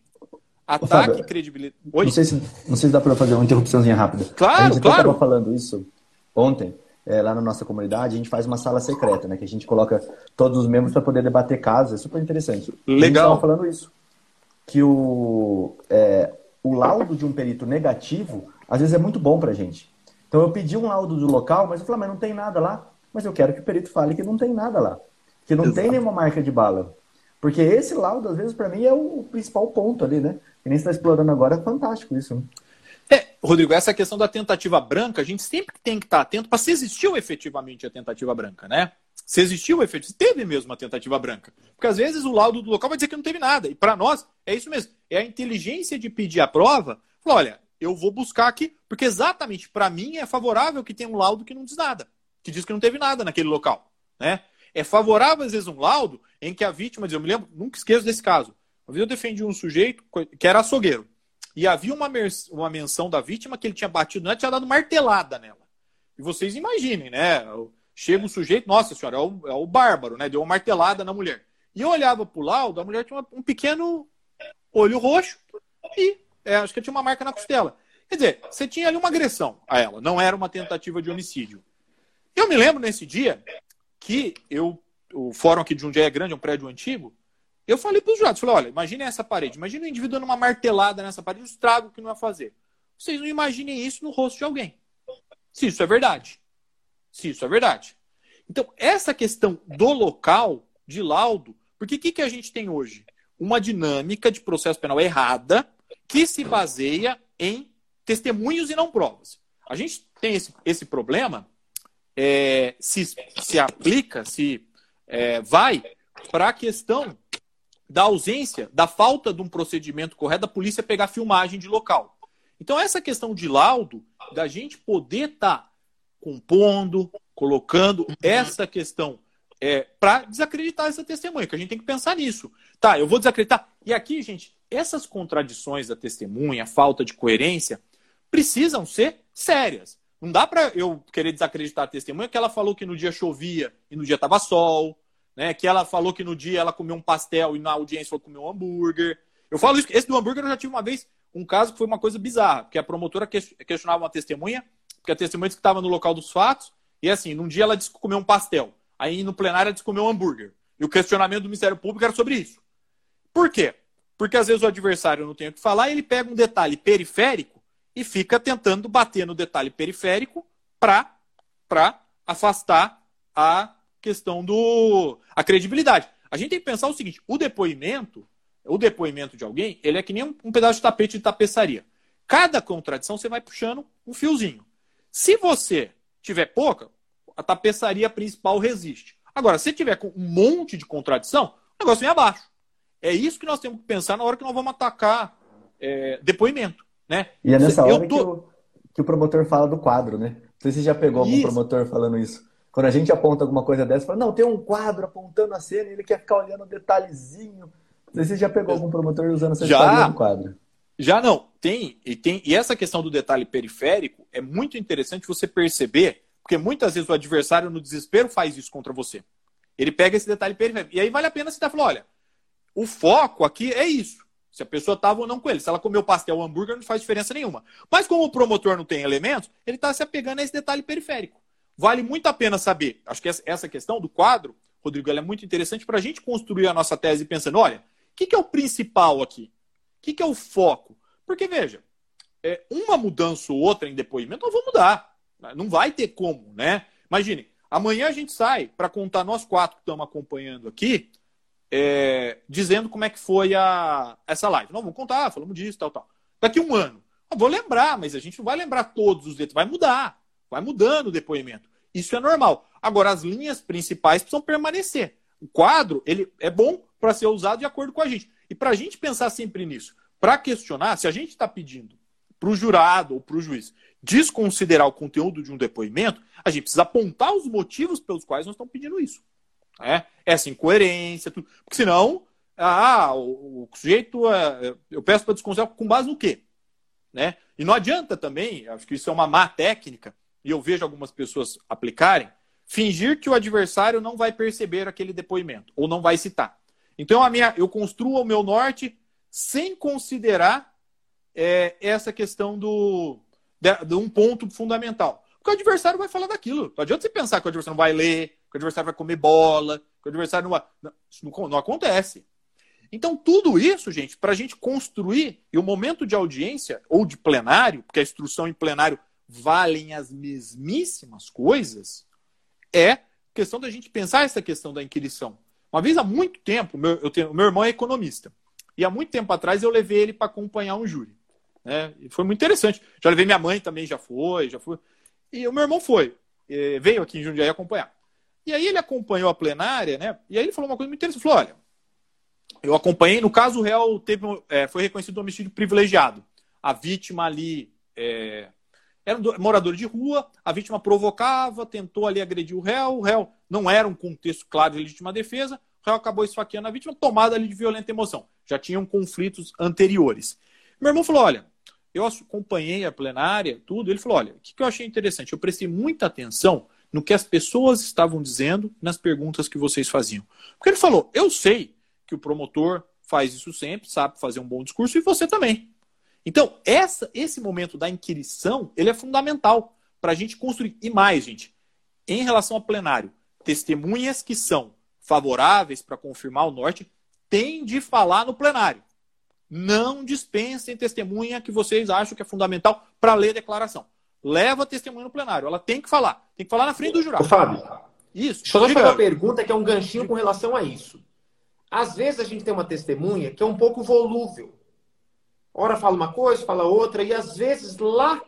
Ataque e credibilidade. Oi? Não sei, se, não sei se dá para fazer uma interrupçãozinha rápida. Claro, a gente claro. estava falando isso ontem, é, lá na nossa comunidade, a gente faz uma sala secreta, né? Que a gente coloca todos os membros para poder debater casos. É super interessante. Legal. Estava falando isso. Que o, é, o laudo de um perito negativo, às vezes, é muito bom para a gente. Então, eu pedi um laudo do local, mas eu falei, ah, mas não tem nada lá. Mas eu quero que o perito fale que não tem nada lá. Que não Exato. tem nenhuma marca de bala. Porque esse laudo, às vezes, para mim, é o principal ponto ali, né? Que nem está explorando agora, é fantástico isso. Né? É, Rodrigo, essa questão da tentativa branca, a gente sempre tem que estar atento para se existiu efetivamente a tentativa branca, né? Se existiu efetivamente, teve mesmo a tentativa branca. Porque às vezes o laudo do local vai dizer que não teve nada. E para nós, é isso mesmo. É a inteligência de pedir a prova. Falar, olha, eu vou buscar aqui, porque exatamente para mim é favorável que tenha um laudo que não diz nada, que diz que não teve nada naquele local, né? É favorável, às vezes, um laudo em que a vítima diz, eu me lembro, nunca esqueço desse caso. Uma vez eu defendi um sujeito que era açougueiro. E havia uma, uma menção da vítima que ele tinha batido nela, tinha dado martelada nela. E vocês imaginem, né? Chega um sujeito, nossa senhora, é o, é o bárbaro, né? Deu uma martelada na mulher. E eu olhava pro laudo, a mulher tinha uma, um pequeno olho roxo e é, acho que tinha uma marca na costela. Quer dizer, você tinha ali uma agressão a ela, não era uma tentativa de homicídio. Eu me lembro nesse dia que eu, o fórum aqui de Jundiaí é grande, é um prédio antigo, eu falei para os jurados, falei, olha, imagine essa parede, imagine o indivíduo dando uma martelada nessa parede, o estrago que não vai fazer. Vocês não imaginem isso no rosto de alguém. Se isso é verdade. Se isso é verdade. Então, essa questão do local, de laudo, porque o que, que a gente tem hoje? Uma dinâmica de processo penal errada que se baseia em testemunhos e não provas. A gente tem esse, esse problema é, se, se aplica, se é, vai para a questão da ausência, da falta de um procedimento correto da polícia pegar filmagem de local. Então, essa questão de laudo, da gente poder estar tá compondo, colocando essa questão é, para desacreditar essa testemunha, que a gente tem que pensar nisso. Tá, eu vou desacreditar. E aqui, gente, essas contradições da testemunha, falta de coerência, precisam ser sérias. Não dá para eu querer desacreditar a testemunha que ela falou que no dia chovia e no dia estava sol, né? Que ela falou que no dia ela comeu um pastel e na audiência falou que comeu um hambúrguer. Eu falo isso, esse do hambúrguer eu já tive uma vez um caso que foi uma coisa bizarra, porque a promotora questionava uma testemunha, porque a testemunha disse que estava no local dos fatos, e assim, num dia ela disse que comeu um pastel, aí no plenário ela disse que comeu um hambúrguer. E o questionamento do Ministério Público era sobre isso. Por quê? Porque às vezes o adversário não tem o que falar ele pega um detalhe periférico e fica tentando bater no detalhe periférico para afastar a questão do a credibilidade. A gente tem que pensar o seguinte: o depoimento, o depoimento de alguém, ele é que nem um, um pedaço de tapete de tapeçaria. Cada contradição você vai puxando um fiozinho. Se você tiver pouca, a tapeçaria principal resiste. Agora, se tiver com um monte de contradição, o negócio vem abaixo. É isso que nós temos que pensar na hora que nós vamos atacar é, depoimento. Né? E é nessa hora tô... que, o, que, o, promotor fala do quadro, né? Não sei se você já pegou algum isso. promotor falando isso. Quando a gente aponta alguma coisa dessa, fala, não, tem um quadro apontando a cena e ele quer ficar olhando o detalhezinho. Não sei se você já pegou algum promotor usando essa já, do quadro. Já não. Tem e, tem. e essa questão do detalhe periférico é muito interessante você perceber, porque muitas vezes o adversário, no desespero, faz isso contra você. Ele pega esse detalhe periférico. E aí vale a pena você estar falando, olha, o foco aqui é isso. Se a pessoa estava ou não com ele. Se ela comeu pastel ou hambúrguer, não faz diferença nenhuma. Mas como o promotor não tem elementos, ele está se apegando a esse detalhe periférico. Vale muito a pena saber. Acho que essa questão do quadro, Rodrigo, é muito interessante para a gente construir a nossa tese pensando: olha, o que, que, é o principal aqui? O que, que, é o foco? Porque, veja, é, uma mudança ou outra em depoimento, nós vamos mudar. Não vai ter como, né? Imagine, amanhã a gente sai para contar nós quatro que estamos acompanhando aqui é, dizendo como é que foi a, essa live. Não, vamos contar, falamos disso, tal, tal. Daqui um ano. Eu vou lembrar, mas a gente não vai lembrar todos os detalhes. Vai mudar. Vai mudando o depoimento. Isso é normal. Agora, as linhas principais precisam permanecer. O quadro, ele é bom para ser usado de acordo com a gente. E para a gente pensar sempre nisso, para questionar, se a gente está pedindo para o jurado ou para o juiz desconsiderar o conteúdo de um depoimento, a gente precisa apontar os motivos pelos quais nós estamos pedindo isso. É, essa incoerência, tudo. Porque senão, ah, o, o sujeito, é, eu peço para desconsiderar com base no quê? Né? E não adianta também, acho que isso é uma má técnica, e eu vejo algumas pessoas aplicarem, fingir que o adversário não vai perceber aquele depoimento, ou não vai citar. Então, a minha, eu construo o meu norte sem considerar é, essa questão do, de, de, um ponto fundamental. Porque o adversário vai falar daquilo. Não adianta você pensar que o adversário não vai ler, que o adversário vai comer bola, que o adversário não vai. Isso não, não acontece. Então, tudo isso, gente, para a gente construir, e o momento de audiência ou de plenário, porque a instrução em plenário valem as mesmíssimas coisas, é questão da gente pensar essa questão da inquirição. Uma vez há muito tempo, meu, eu tenho, meu irmão é economista, e há muito tempo atrás eu levei ele para acompanhar um júri. Né? E foi muito interessante. Já levei minha mãe também, já foi, já foi. E o meu irmão foi, veio aqui em Jundiaí acompanhar. E aí ele acompanhou a plenária, né? E aí ele falou uma coisa muito interessante. Ele falou: olha, eu acompanhei, no caso, o réu teve, é, foi reconhecido um homicídio privilegiado. A vítima ali é, era morador de rua, a vítima provocava, tentou ali agredir o réu, o réu não era um contexto claro de legítima defesa, o réu acabou esfaqueando a vítima, tomada ali de violenta emoção. Já tinham conflitos anteriores. Meu irmão falou: olha, eu acompanhei a plenária, tudo. Ele falou: olha, o que eu achei interessante? Eu prestei muita atenção no que as pessoas estavam dizendo nas perguntas que vocês faziam. Porque ele falou: eu sei que o promotor faz isso sempre, sabe fazer um bom discurso e você também. Então, essa, esse momento da inquirição, ele é fundamental para a gente construir. E mais, gente, em relação ao plenário, testemunhas que são favoráveis para confirmar o norte têm de falar no plenário. Não dispensem testemunha que vocês acham que é fundamental para ler a declaração leva a testemunha no plenário. Ela tem que falar. Tem que falar na frente do jurado. Ô, Fábio, isso. Deixa eu fazer uma pergunta que é um ganchinho com relação a isso. Às vezes a gente tem uma testemunha que é um pouco volúvel. Ora fala uma coisa, fala outra, e às vezes lá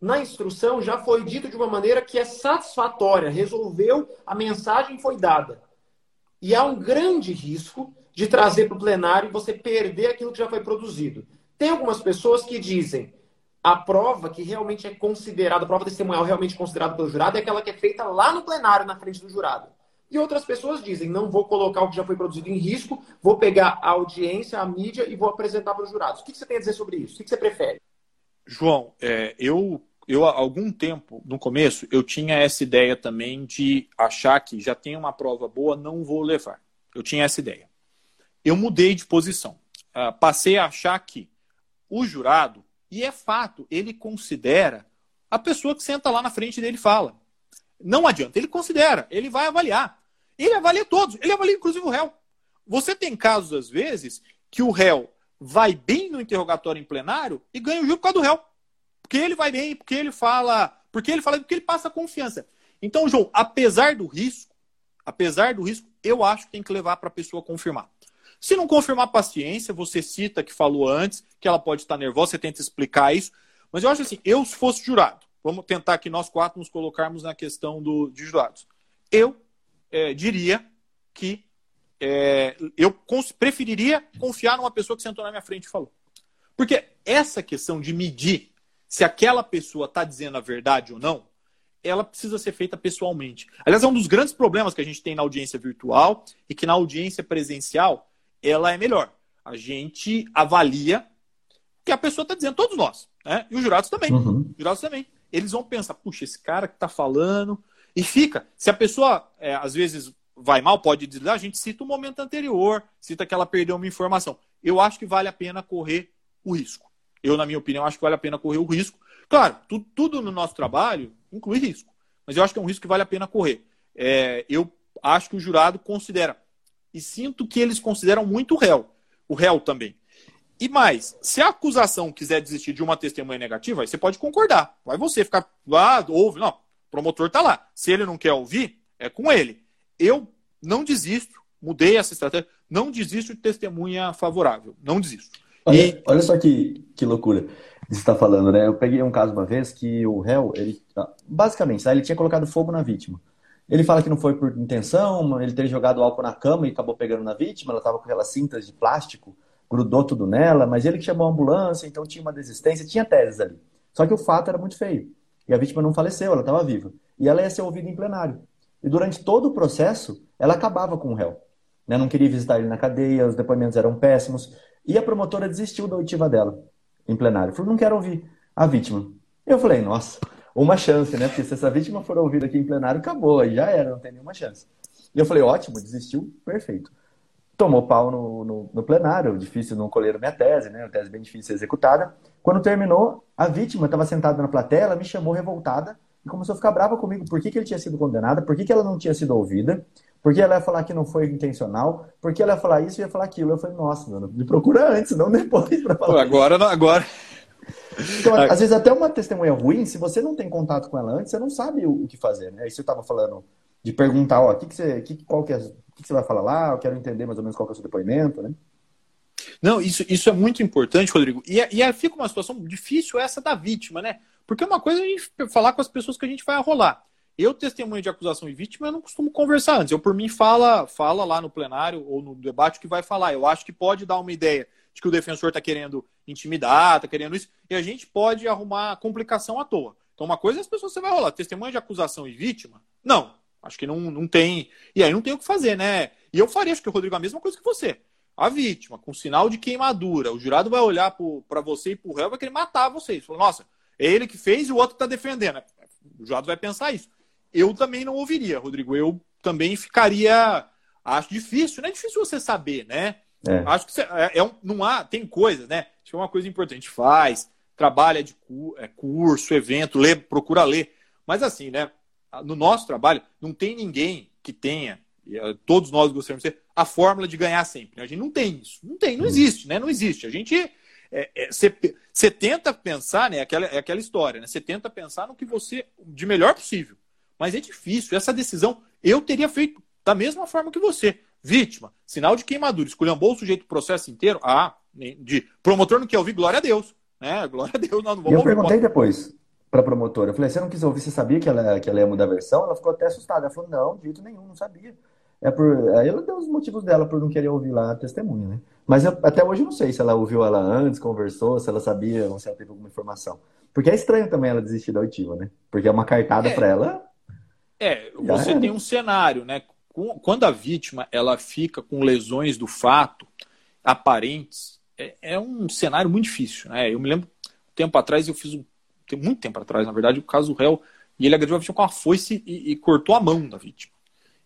na instrução já foi dito de uma maneira que é satisfatória, resolveu, a mensagem foi dada. E há um grande risco de trazer para o plenário e você perder aquilo que já foi produzido. Tem algumas pessoas que dizem: a prova que realmente é considerada, a prova testemunhal realmente considerada pelo jurado, é aquela que é feita lá no plenário, na frente do jurado. E outras pessoas dizem, não vou colocar o que já foi produzido em risco, vou pegar a audiência, a mídia e vou apresentar para os jurados. O que você tem a dizer sobre isso? O que você prefere? João, é, eu, eu há algum tempo, no começo, eu tinha essa ideia também de achar que já tem uma prova boa, não vou levar. Eu tinha essa ideia. Eu mudei de posição. Uh, passei a achar que o jurado, e é fato, ele considera a pessoa que senta lá na frente dele fala. Não adianta, ele considera, ele vai avaliar. Ele avalia todos, ele avalia inclusive o réu. Você tem casos, às vezes, que o réu vai bem no interrogatório em plenário e ganha o júri por causa do réu. Porque ele vai bem, porque ele fala, porque ele fala, porque ele passa confiança. Então, João, apesar do risco, apesar do risco, eu acho que tem que levar para a pessoa confirmar. Se não confirmar paciência, você cita que falou antes, que ela pode estar nervosa, você tenta explicar isso. Mas eu acho assim, eu se fosse jurado, vamos tentar aqui nós quatro nos colocarmos na questão do, de jurados. Eu é, diria que é, eu preferiria confiar numa pessoa que sentou na minha frente e falou. Porque essa questão de medir se aquela pessoa está dizendo a verdade ou não, ela precisa ser feita pessoalmente. Aliás, é um dos grandes problemas que a gente tem na audiência virtual e que na audiência presencial ela é melhor. A gente avalia o que a pessoa está dizendo, todos nós. Né? E os jurados também. Uhum. Os jurados também. Eles vão pensar, puxa, esse cara que está falando. E fica. Se a pessoa, é, às vezes, vai mal, pode dizer, a gente cita o momento anterior, cita que ela perdeu uma informação. Eu acho que vale a pena correr o risco. Eu, na minha opinião, acho que vale a pena correr o risco. Claro, tu, tudo no nosso trabalho inclui risco. Mas eu acho que é um risco que vale a pena correr. É, eu acho que o jurado considera. E sinto que eles consideram muito o réu. O réu também. E mais, se a acusação quiser desistir de uma testemunha negativa, aí você pode concordar. Vai você ficar ah, ouve. Não, o promotor está lá. Se ele não quer ouvir, é com ele. Eu não desisto, mudei essa estratégia, não desisto de testemunha favorável. Não desisto. Olha, e... olha só que, que loucura você está falando, né? Eu peguei um caso uma vez que o réu, ele, ah, basicamente, ele tinha colocado fogo na vítima. Ele fala que não foi por intenção, ele ter jogado álcool na cama e acabou pegando na vítima, ela estava com aquelas cintas de plástico grudou tudo nela, mas ele que chamou a ambulância, então tinha uma desistência, tinha teses ali. Só que o fato era muito feio. E a vítima não faleceu, ela estava viva. E ela ia ser ouvida em plenário. E durante todo o processo, ela acabava com o réu. Né? Não queria visitar ele na cadeia, os depoimentos eram péssimos. E a promotora desistiu da oitiva dela em plenário. Falou, não quero ouvir a vítima. Eu falei, nossa, uma chance, né? Porque se essa vítima for ouvida aqui em plenário, acabou, aí já era, não tem nenhuma chance. E eu falei, ótimo, desistiu, perfeito tomou pau no, no, no, plenário, difícil não colher minha tese, né? Uma tese bem difícil de ser executada. Quando terminou, a vítima estava sentada na plateia, ela me chamou revoltada e começou a ficar brava comigo. Por que, que ele tinha sido condenado? Por que, que ela não tinha sido ouvida? Por que ela ia falar que não foi intencional? Por que ela ia falar isso e ia falar aquilo? Eu falei, nossa, mano, me procura antes, não depois para falar. agora, não, agora. Então, às vezes, até uma testemunha ruim, se você não tem contato com ela antes, você não sabe o, que fazer, né? Isso eu estava falando de perguntar, ó, que que você, que, qual que é que você vai falar lá, eu quero entender mais ou menos qual é o seu depoimento, né? Não, isso, isso é muito importante, Rodrigo. E, e fica uma situação difícil essa da vítima, né? Porque é uma coisa a gente falar com as pessoas que a gente vai arrolar. Eu, testemunho de acusação e vítima, eu não costumo conversar antes. Eu, por mim, fala, fala lá no plenário ou no debate o que vai falar. Eu acho que pode dar uma ideia de que o defensor está querendo intimidar, está querendo isso, e a gente pode arrumar complicação à toa. Então, uma coisa é as pessoas você vai rolar. Testemunha de acusação e vítima? Não. Acho que não, não tem. E aí não tem o que fazer, né? E eu faria, acho que o Rodrigo, a mesma coisa que você. A vítima, com sinal de queimadura, o jurado vai olhar para você e para o réu vai querer matar vocês. Falar, nossa, é ele que fez e o outro está defendendo. O jurado vai pensar isso. Eu também não ouviria, Rodrigo. Eu também ficaria. Acho difícil, não é difícil você saber, né? É. Acho que você, é, é não há, tem coisa, né? Acho que é uma coisa importante. Faz, trabalha de é, curso, evento, lê, procura ler. Mas assim, né? No nosso trabalho, não tem ninguém que tenha, eh, todos nós gostaríamos de ter, a fórmula de ganhar sempre. Né? A gente não tem isso. Não tem, não existe, né? Não existe. A gente. Você é, é, tenta pensar, né? É aquela, é aquela história, né? Você tenta pensar no que você. de melhor possível. Mas é difícil. Essa decisão eu teria feito da mesma forma que você. Vítima, sinal de queimadura, esculhambou o sujeito o processo inteiro. Ah, de promotor não quer ouvir, glória a Deus. Né? Glória a Deus, nós não vamos Eu perguntei depois para a promotora. Eu falei, você não quis ouvir, você sabia que ela, que ela ia mudar a versão? Ela ficou até assustada. Ela falou, não, de jeito nenhum, não sabia. É por... Aí ela deu os motivos dela por não querer ouvir lá a testemunha, né? Mas eu, até hoje eu não sei se ela ouviu ela antes, conversou, se ela sabia ou se ela teve alguma informação. Porque é estranho também ela desistir da oitiva, né? Porque é uma cartada é, para ela. É, você tem um cenário, né? Quando a vítima ela fica com lesões do fato aparentes, é, é um cenário muito difícil, né? Eu me lembro, tempo atrás eu fiz um muito tempo atrás, na verdade, o caso do réu, e ele agrediu a vítima com uma foice e, e cortou a mão da vítima.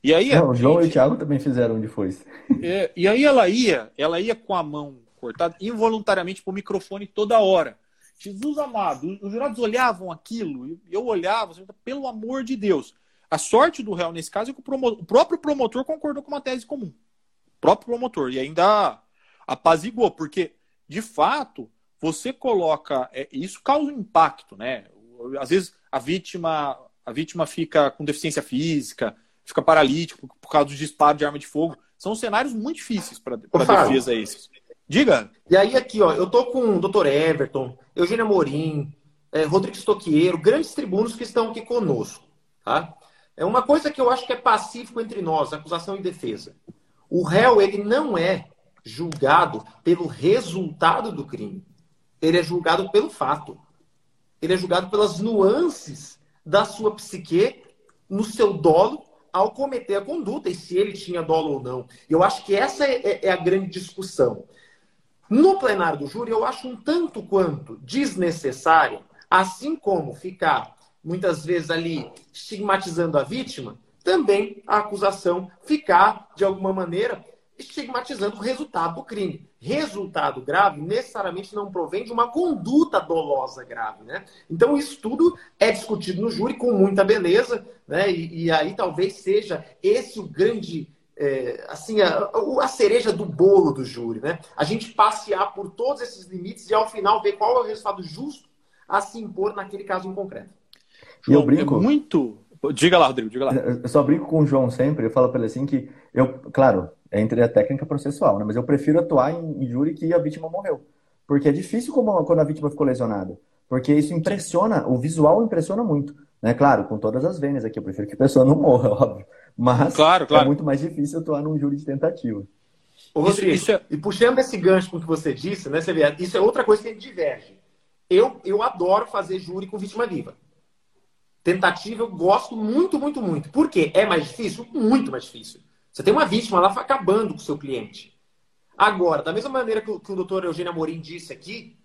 E aí, Não, o João gente, e o Thiago também fizeram de foice. É, e aí ela ia, ela ia com a mão cortada involuntariamente para o microfone toda hora. Jesus amado, os jurados olhavam aquilo, e eu olhava, pelo amor de Deus. A sorte do réu nesse caso é que o, promotor, o próprio promotor concordou com uma tese comum. O próprio promotor. E ainda apaziguou, porque, de fato, você coloca. É, isso causa um impacto, né? Às vezes a vítima, a vítima fica com deficiência física, fica paralítico por causa do disparo de arma de fogo. São cenários muito difíceis para a defesa esses. Diga. E aí, aqui, ó, eu tô com o Dr. Everton, Eugênia Morim, é, Rodrigo Stoqueiro, grandes tribunos que estão aqui conosco. Tá? É uma coisa que eu acho que é pacífico entre nós, acusação e defesa. O réu, ele não é julgado pelo resultado do crime. Ele é julgado pelo fato. Ele é julgado pelas nuances da sua psique no seu dolo ao cometer a conduta e se ele tinha dolo ou não. Eu acho que essa é, é, é a grande discussão. No plenário do júri, eu acho um tanto quanto desnecessário, assim como ficar muitas vezes ali estigmatizando a vítima, também a acusação ficar, de alguma maneira, estigmatizando o resultado do crime. Resultado grave necessariamente não provém de uma conduta dolosa grave, né? Então isso tudo é discutido no júri com muita beleza, né? E, e aí talvez seja esse o grande é, assim, a, a, cereja do bolo do júri, né? A gente passear por todos esses limites e ao final ver qual é o resultado justo a se impor naquele caso em concreto. E eu brinco. É muito. Diga lá, Rodrigo, diga lá. Eu só brinco com o João sempre, eu falo para ele assim que eu, claro, entre a técnica processual, né? Mas eu prefiro atuar em, em júri que a vítima morreu. Porque é difícil como, quando a vítima ficou lesionada. Porque isso impressiona, o visual impressiona muito. Né? Claro, com todas as vênias aqui, eu prefiro que a pessoa não morra, <laughs> óbvio. Mas claro, claro. é muito mais difícil atuar num júri de tentativa. Ô, Rodrigo, isso, isso é... e puxando esse gancho com o que você disse, né, você vê, isso é outra coisa que a gente diverge. Eu, eu adoro fazer júri com vítima viva. Tentativa eu gosto muito, muito, muito. Por quê? É mais difícil? Muito mais difícil. Você tem uma vítima lá acabando com o seu cliente. Agora, da mesma maneira que o, que o doutor Eugênio Amorim disse aqui,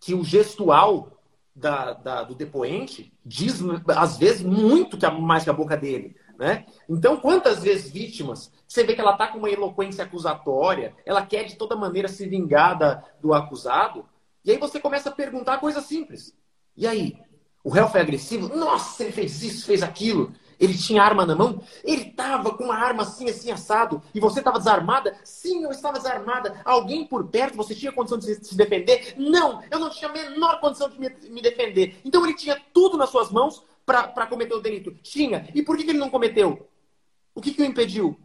que o gestual da, da, do depoente diz, às vezes, muito que a, mais que a boca dele. Né? Então, quantas vezes vítimas, você vê que ela está com uma eloquência acusatória, ela quer de toda maneira se vingar da, do acusado, e aí você começa a perguntar coisas simples. E aí? O réu foi agressivo? Nossa, ele fez isso, fez aquilo. Ele tinha arma na mão? Ele estava com uma arma assim, assim, assado. E você estava desarmada? Sim, eu estava desarmada. Alguém por perto, você tinha condição de se defender? Não, eu não tinha a menor condição de me, defender. Então ele tinha tudo nas suas mãos para cometer o delito. Tinha. E por que, que ele não cometeu? O que, que o impediu?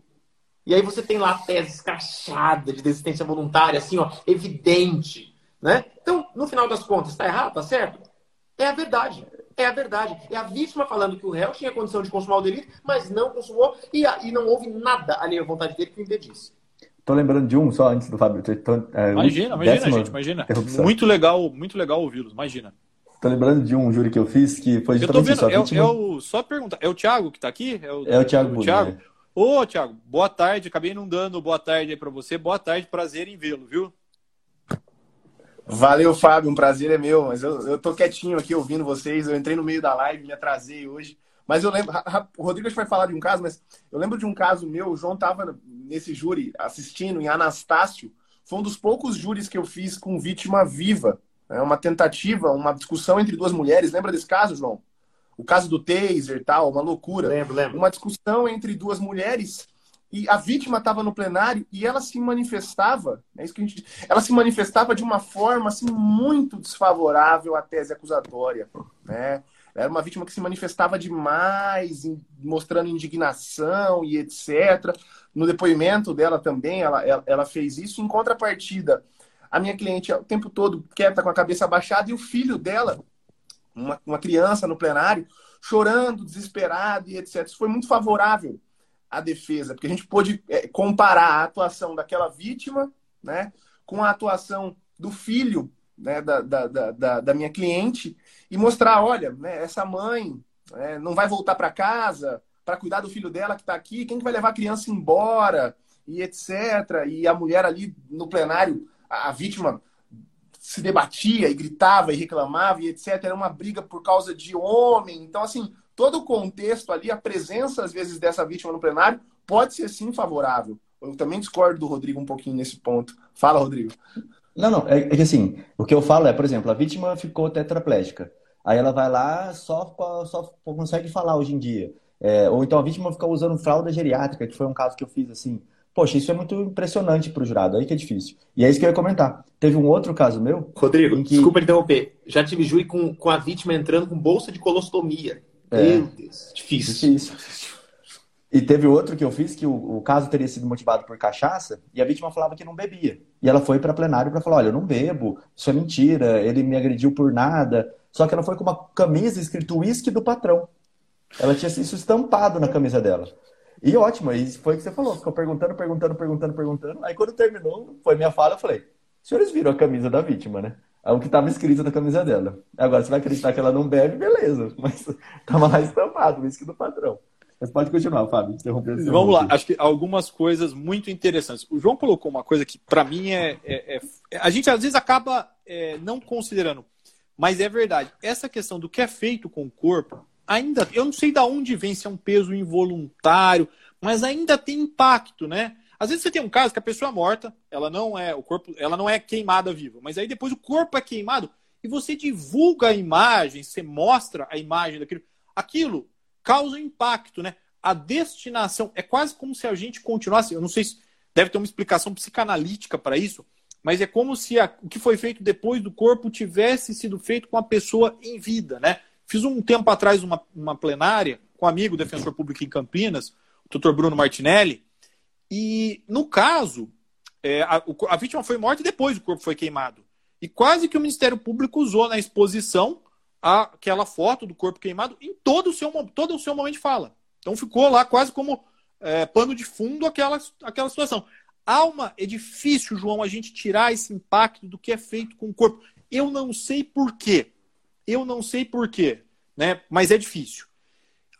E aí você tem lá a tese escrachada de desistência voluntária, assim, ó, evidente. Né? Então, no final das contas, está errado? Está certo? É a verdade é a verdade. É a vítima falando que o réu tinha condição de consumar o delito, mas não consumou e, e não houve nada ali à vontade dele que o impedisse. Tô lembrando de um só antes do Fábio. Tô, é, imagina, imagina, gente, imagina. Muito legal, muito legal ouvi-los, imagina. Tô lembrando de um júri que eu fiz que foi justamente eu tô vendo, é, vítima... é, o, só pergunta, é o Thiago que tá aqui? É o, é o Thiago. O Thiago. É. Ô, Thiago, boa tarde. Acabei não dando boa tarde aí para você. Boa tarde, prazer em vê-lo, viu? Valeu, Fábio, um prazer é meu. Mas eu, eu tô quietinho aqui ouvindo vocês. Eu entrei no meio da live, me atrasei hoje. Mas eu lembro, o Rodrigo vai falar de um caso, mas eu lembro de um caso meu. O João tava nesse júri assistindo em Anastácio. Foi um dos poucos júris que eu fiz com vítima viva. É uma tentativa, uma discussão entre duas mulheres. Lembra desse caso, João? O caso do taser e tal, uma loucura. Lembro, lembro. Uma discussão entre duas mulheres e a vítima estava no plenário e ela se manifestava, é isso que a gente, ela se manifestava de uma forma assim muito desfavorável à tese acusatória, né? Era uma vítima que se manifestava demais, mostrando indignação e etc. No depoimento dela também, ela, ela, ela fez isso. Em contrapartida, a minha cliente o tempo todo quieta, com a cabeça abaixada, e o filho dela, uma, uma criança no plenário, chorando, desesperado e etc. Isso foi muito favorável a defesa, porque a gente pôde é, comparar a atuação daquela vítima né, com a atuação do filho né, da, da, da, da minha cliente e mostrar, olha, né, essa mãe né, não vai voltar para casa para cuidar do filho dela que está aqui, quem que vai levar a criança embora e etc. E a mulher ali no plenário, a, a vítima se debatia e gritava e reclamava e etc. Era uma briga por causa de homem. Então, assim, todo o contexto ali, a presença, às vezes, dessa vítima no plenário pode ser sim favorável. Eu também discordo do Rodrigo um pouquinho nesse ponto. Fala, Rodrigo. Não, não, é, é que assim, o que eu falo é, por exemplo, a vítima ficou tetraplégica. Aí ela vai lá, só, só consegue falar hoje em dia. É, ou então a vítima fica usando fralda geriátrica, que foi um caso que eu fiz assim. Poxa, isso é muito impressionante para o jurado, aí que é difícil. E é isso que eu ia comentar. Teve um outro caso meu. Rodrigo, que... desculpa interromper. Já tive júri com, com a vítima entrando com bolsa de colostomia. É, meu Deus, difícil. difícil. E teve outro que eu fiz que o, o, caso teria sido motivado por cachaça e a vítima falava que não bebia. E ela foi para plenário para falar: olha, eu não bebo, isso é mentira, ele me agrediu por nada. Só que ela foi com uma camisa escrito uísque do patrão. Ela tinha isso estampado na camisa dela. E ótimo, e foi o que você falou, ficou perguntando, perguntando, perguntando, perguntando. Aí quando terminou, foi minha fala, eu falei: senhores viram a camisa da vítima, né? É o que estava escrito na camisa dela. Agora, você vai acreditar que ela não bebe, beleza. Mas <laughs> estava lá estampado, uísque do patrão. Mas pode continuar, Fábio. Interromper Vamos lá, acho que algumas coisas muito interessantes. O João colocou uma coisa que, para mim, é, é, é, A gente às vezes acaba é, não considerando, mas é verdade. Essa questão do que é feito com o corpo, ainda. Eu não sei de onde vem, se é um peso involuntário, mas ainda tem impacto, né? Às vezes você tem um caso que a pessoa é morta, ela não é o corpo, ela não é queimada viva, mas aí depois o corpo é queimado e você divulga a imagem, você mostra a imagem daquilo. Aquilo causa impacto, né? A destinação é quase como se a gente continuasse. Eu não sei se deve ter uma explicação psicanalítica para isso, mas é como se a, o que foi feito depois do corpo tivesse sido feito com a pessoa em vida, né? Fiz um tempo atrás uma, uma plenária com um amigo defensor público em Campinas, o doutor Bruno Martinelli, e no caso, é, a, a vítima foi morta e depois o corpo foi queimado. E quase que o Ministério Público usou na exposição aquela foto do corpo queimado em todo o seu, todo o seu momento de fala. Então ficou lá quase como é, pano de fundo aquela, aquela situação. Uma, é difícil, João, a gente tirar esse impacto do que é feito com o corpo. Eu não sei por quê. Eu não sei por quê, né? Mas é difícil.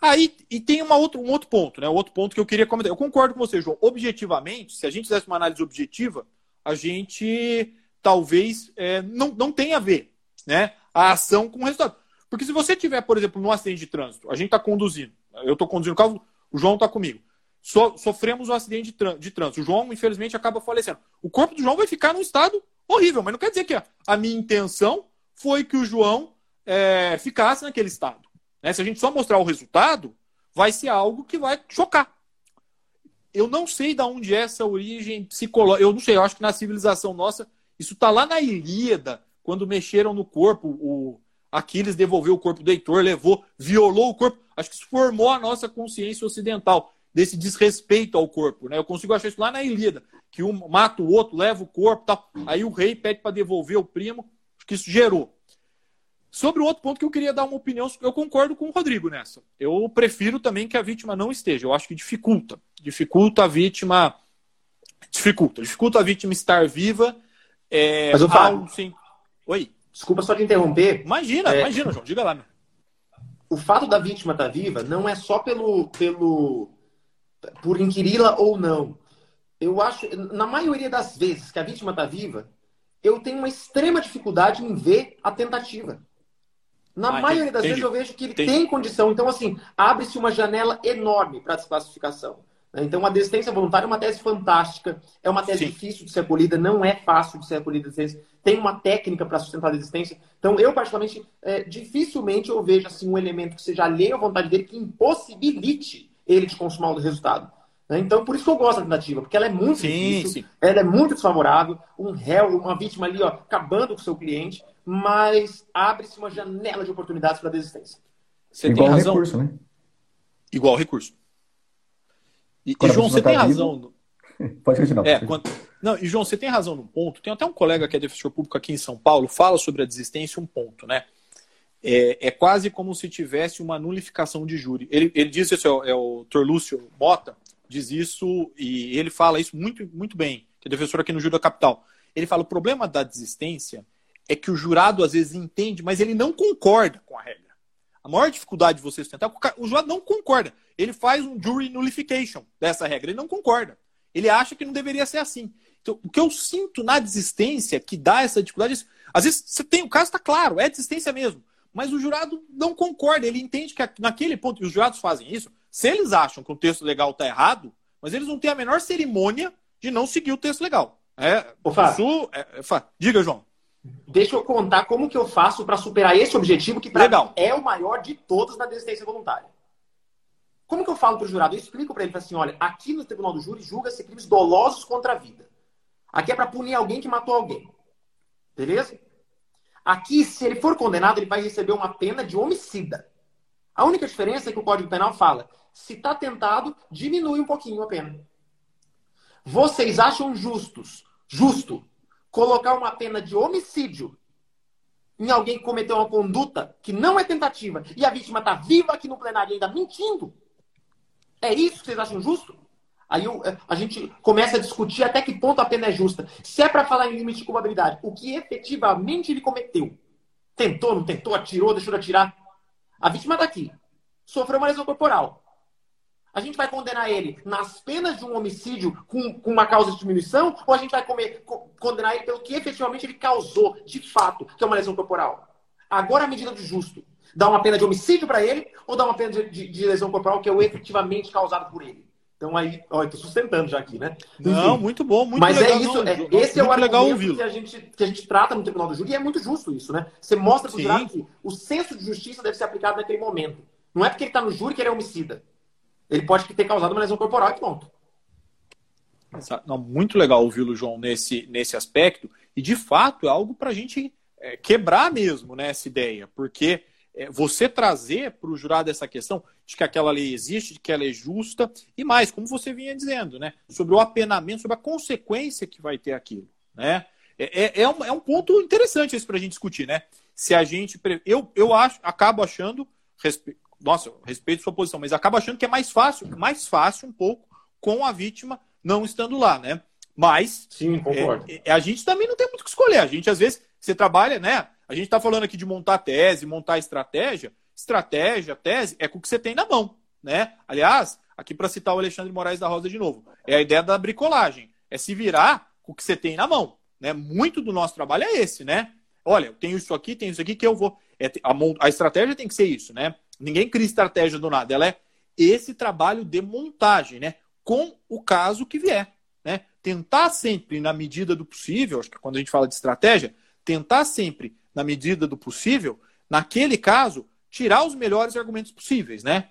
Aí, e tem uma outra, um outro ponto, né? Outro ponto que eu queria comentar. Eu concordo com você, João. Objetivamente, se a gente fizesse uma análise objetiva, a gente talvez é, não, não tenha a ver, né? a ação com o resultado. Porque se você tiver, por exemplo, num acidente de trânsito, a gente está conduzindo, eu estou conduzindo o carro, o João está comigo. So, sofremos um acidente de, de, trânsito. O João, infelizmente, acaba falecendo. O corpo do João vai ficar num estado horrível, mas não quer dizer que a, a minha intenção foi que o João é, ficasse naquele estado. Né? Se a gente só mostrar o resultado, vai ser algo que vai chocar. Eu não sei de onde é essa origem psicológica. Eu não sei, eu acho que na civilização nossa, isso está lá na Ilíada, quando mexeram no corpo, o Aquiles devolveu o corpo do Heitor, levou, violou o corpo. Acho que isso formou a nossa consciência ocidental, desse desrespeito ao corpo. Né? Eu consigo achar isso lá na Ilíada, que um mata o outro, leva o corpo tal. Aí o rei pede para devolver o primo, acho que isso gerou. Sobre o outro ponto que eu queria dar uma opinião, eu concordo com o Rodrigo nessa. Eu prefiro também que a vítima não esteja. Eu acho que dificulta. Dificulta a vítima. Dificulta. Dificulta a vítima estar viva. É, Mas o Fábio, sim, Oi. Desculpa só te interromper. Imagina, é, imagina, João. Diga lá. Meu. O fato da vítima estar tá viva não é só pelo, pelo por inquiri-la ou não. Eu acho, na maioria das vezes que a vítima está viva, eu tenho uma extrema dificuldade em ver a tentativa. Na ah, maioria das entendi. vezes eu vejo que ele entendi. tem condição. Então, assim, abre-se uma janela enorme para a desclassificação. Né? Então, a desistência voluntária é uma tese fantástica, é uma tese Sim. difícil de ser acolhida, não é fácil de ser acolhida. Tem uma técnica para sustentar a desistência. Então, eu, particularmente, é, dificilmente eu vejo assim, um elemento que seja alheio à vontade dele que impossibilite ele de consumar o resultado. Né? Então, por isso que eu gosto da tentativa, porque ela é muito sim, difícil, sim. ela é muito desfavorável, um réu, uma vítima ali, ó, acabando com o seu cliente, mas abre-se uma janela de oportunidades para a desistência. Você Igual tem razão. recurso, né? Igual recurso. E, e João, você tem razão. <laughs> Pode continuar. É, quando... Não, e João, você tem razão num ponto. Tem até um colega que é defensor público aqui em São Paulo, fala sobre a desistência um ponto, né? É, é quase como se tivesse uma nulificação de júri. Ele, ele diz isso, é o, é o Torlúcio Mota, diz isso, e ele fala isso muito, muito bem, que é defensor aqui no Júri da Capital. Ele fala: o problema da desistência é que o jurado às vezes entende, mas ele não concorda com a regra. A maior dificuldade de você sustentar, o jurado não concorda ele faz um jury nullification dessa regra. Ele não concorda. Ele acha que não deveria ser assim. Então, o que eu sinto na desistência que dá essa dificuldade, às vezes você tem o caso está claro, é desistência mesmo, mas o jurado não concorda, ele entende que naquele ponto, e os jurados fazem isso, se eles acham que o texto legal está errado, mas eles não têm a menor cerimônia de não seguir o texto legal. É, Ô, isso, é, é, diga, João. Deixa eu contar como que eu faço para superar esse objetivo, que para mim é o maior de todos na desistência voluntária. Como que eu falo para o jurado? Eu explico para ele assim: olha, aqui no Tribunal do Júri julga-se crimes dolosos contra a vida. Aqui é para punir alguém que matou alguém. Beleza? Aqui, se ele for condenado, ele vai receber uma pena de homicida. A única diferença é que o Código Penal fala: se está tentado, diminui um pouquinho a pena. Vocês acham justos, justo, colocar uma pena de homicídio em alguém que cometeu uma conduta que não é tentativa e a vítima está viva aqui no plenário ainda mentindo? É isso que vocês acham justo? Aí eh, a gente começa a discutir até que ponto a pena é justa. Se é para falar em limite de culpabilidade, o que efetivamente ele cometeu? Tentou, não tentou, atirou, deixou de atirar? A vítima está aqui. Sofreu uma lesão corporal. A gente vai condenar ele nas penas de um homicídio com, com uma causa de diminuição ou a gente vai comer, condenar ele pelo que efetivamente ele causou, de fato, que é uma lesão corporal? Agora a medida de justo. Dá uma pena de homicídio para ele ou dá uma pena de, de, de lesão corporal que é o efetivamente causado por ele? Então aí, ó, eu tô sustentando já aqui, né? Não, Enfim, muito bom, muito mas é legal. Mas é isso, é, esse é o argumento que a, gente, que a gente trata no Tribunal do Júri e é muito justo isso, né? Você mostra pro jurado que o senso de justiça deve ser aplicado naquele momento. Não é porque ele tá no júri que ele é homicida. Ele pode ter causado uma lesão corporal e pronto. Não, muito legal ouvi-lo, João, nesse, nesse aspecto. E, de fato, é algo para a gente é, quebrar mesmo né, essa ideia. Porque é, você trazer para o jurado essa questão de que aquela lei existe, de que ela é justa, e mais, como você vinha dizendo, né, sobre o apenamento, sobre a consequência que vai ter aquilo. Né? É, é, é um, é um ponto interessante esse para a gente discutir, né? Se a gente. Eu, eu acho, acabo achando. Respe... Nossa, respeito sua posição, mas acabo achando que é mais fácil, mais fácil um pouco com a vítima não estando lá, né? Mas Sim, concordo. É, é a gente também não tem muito o que escolher. A gente, às vezes, você trabalha, né? A gente está falando aqui de montar tese, montar estratégia. Estratégia, tese, é com o que você tem na mão. Né? Aliás, aqui para citar o Alexandre Moraes da Rosa de novo, é a ideia da bricolagem. É se virar com o que você tem na mão. Né? Muito do nosso trabalho é esse, né? Olha, eu tenho isso aqui, tenho isso aqui que eu vou. É, a, a estratégia tem que ser isso, né? Ninguém cria estratégia do nada. Ela é esse trabalho de montagem, né? Com o caso que vier. Né? Tentar sempre, na medida do possível, acho que quando a gente fala de estratégia, tentar sempre na medida do possível, naquele caso, tirar os melhores argumentos possíveis, né?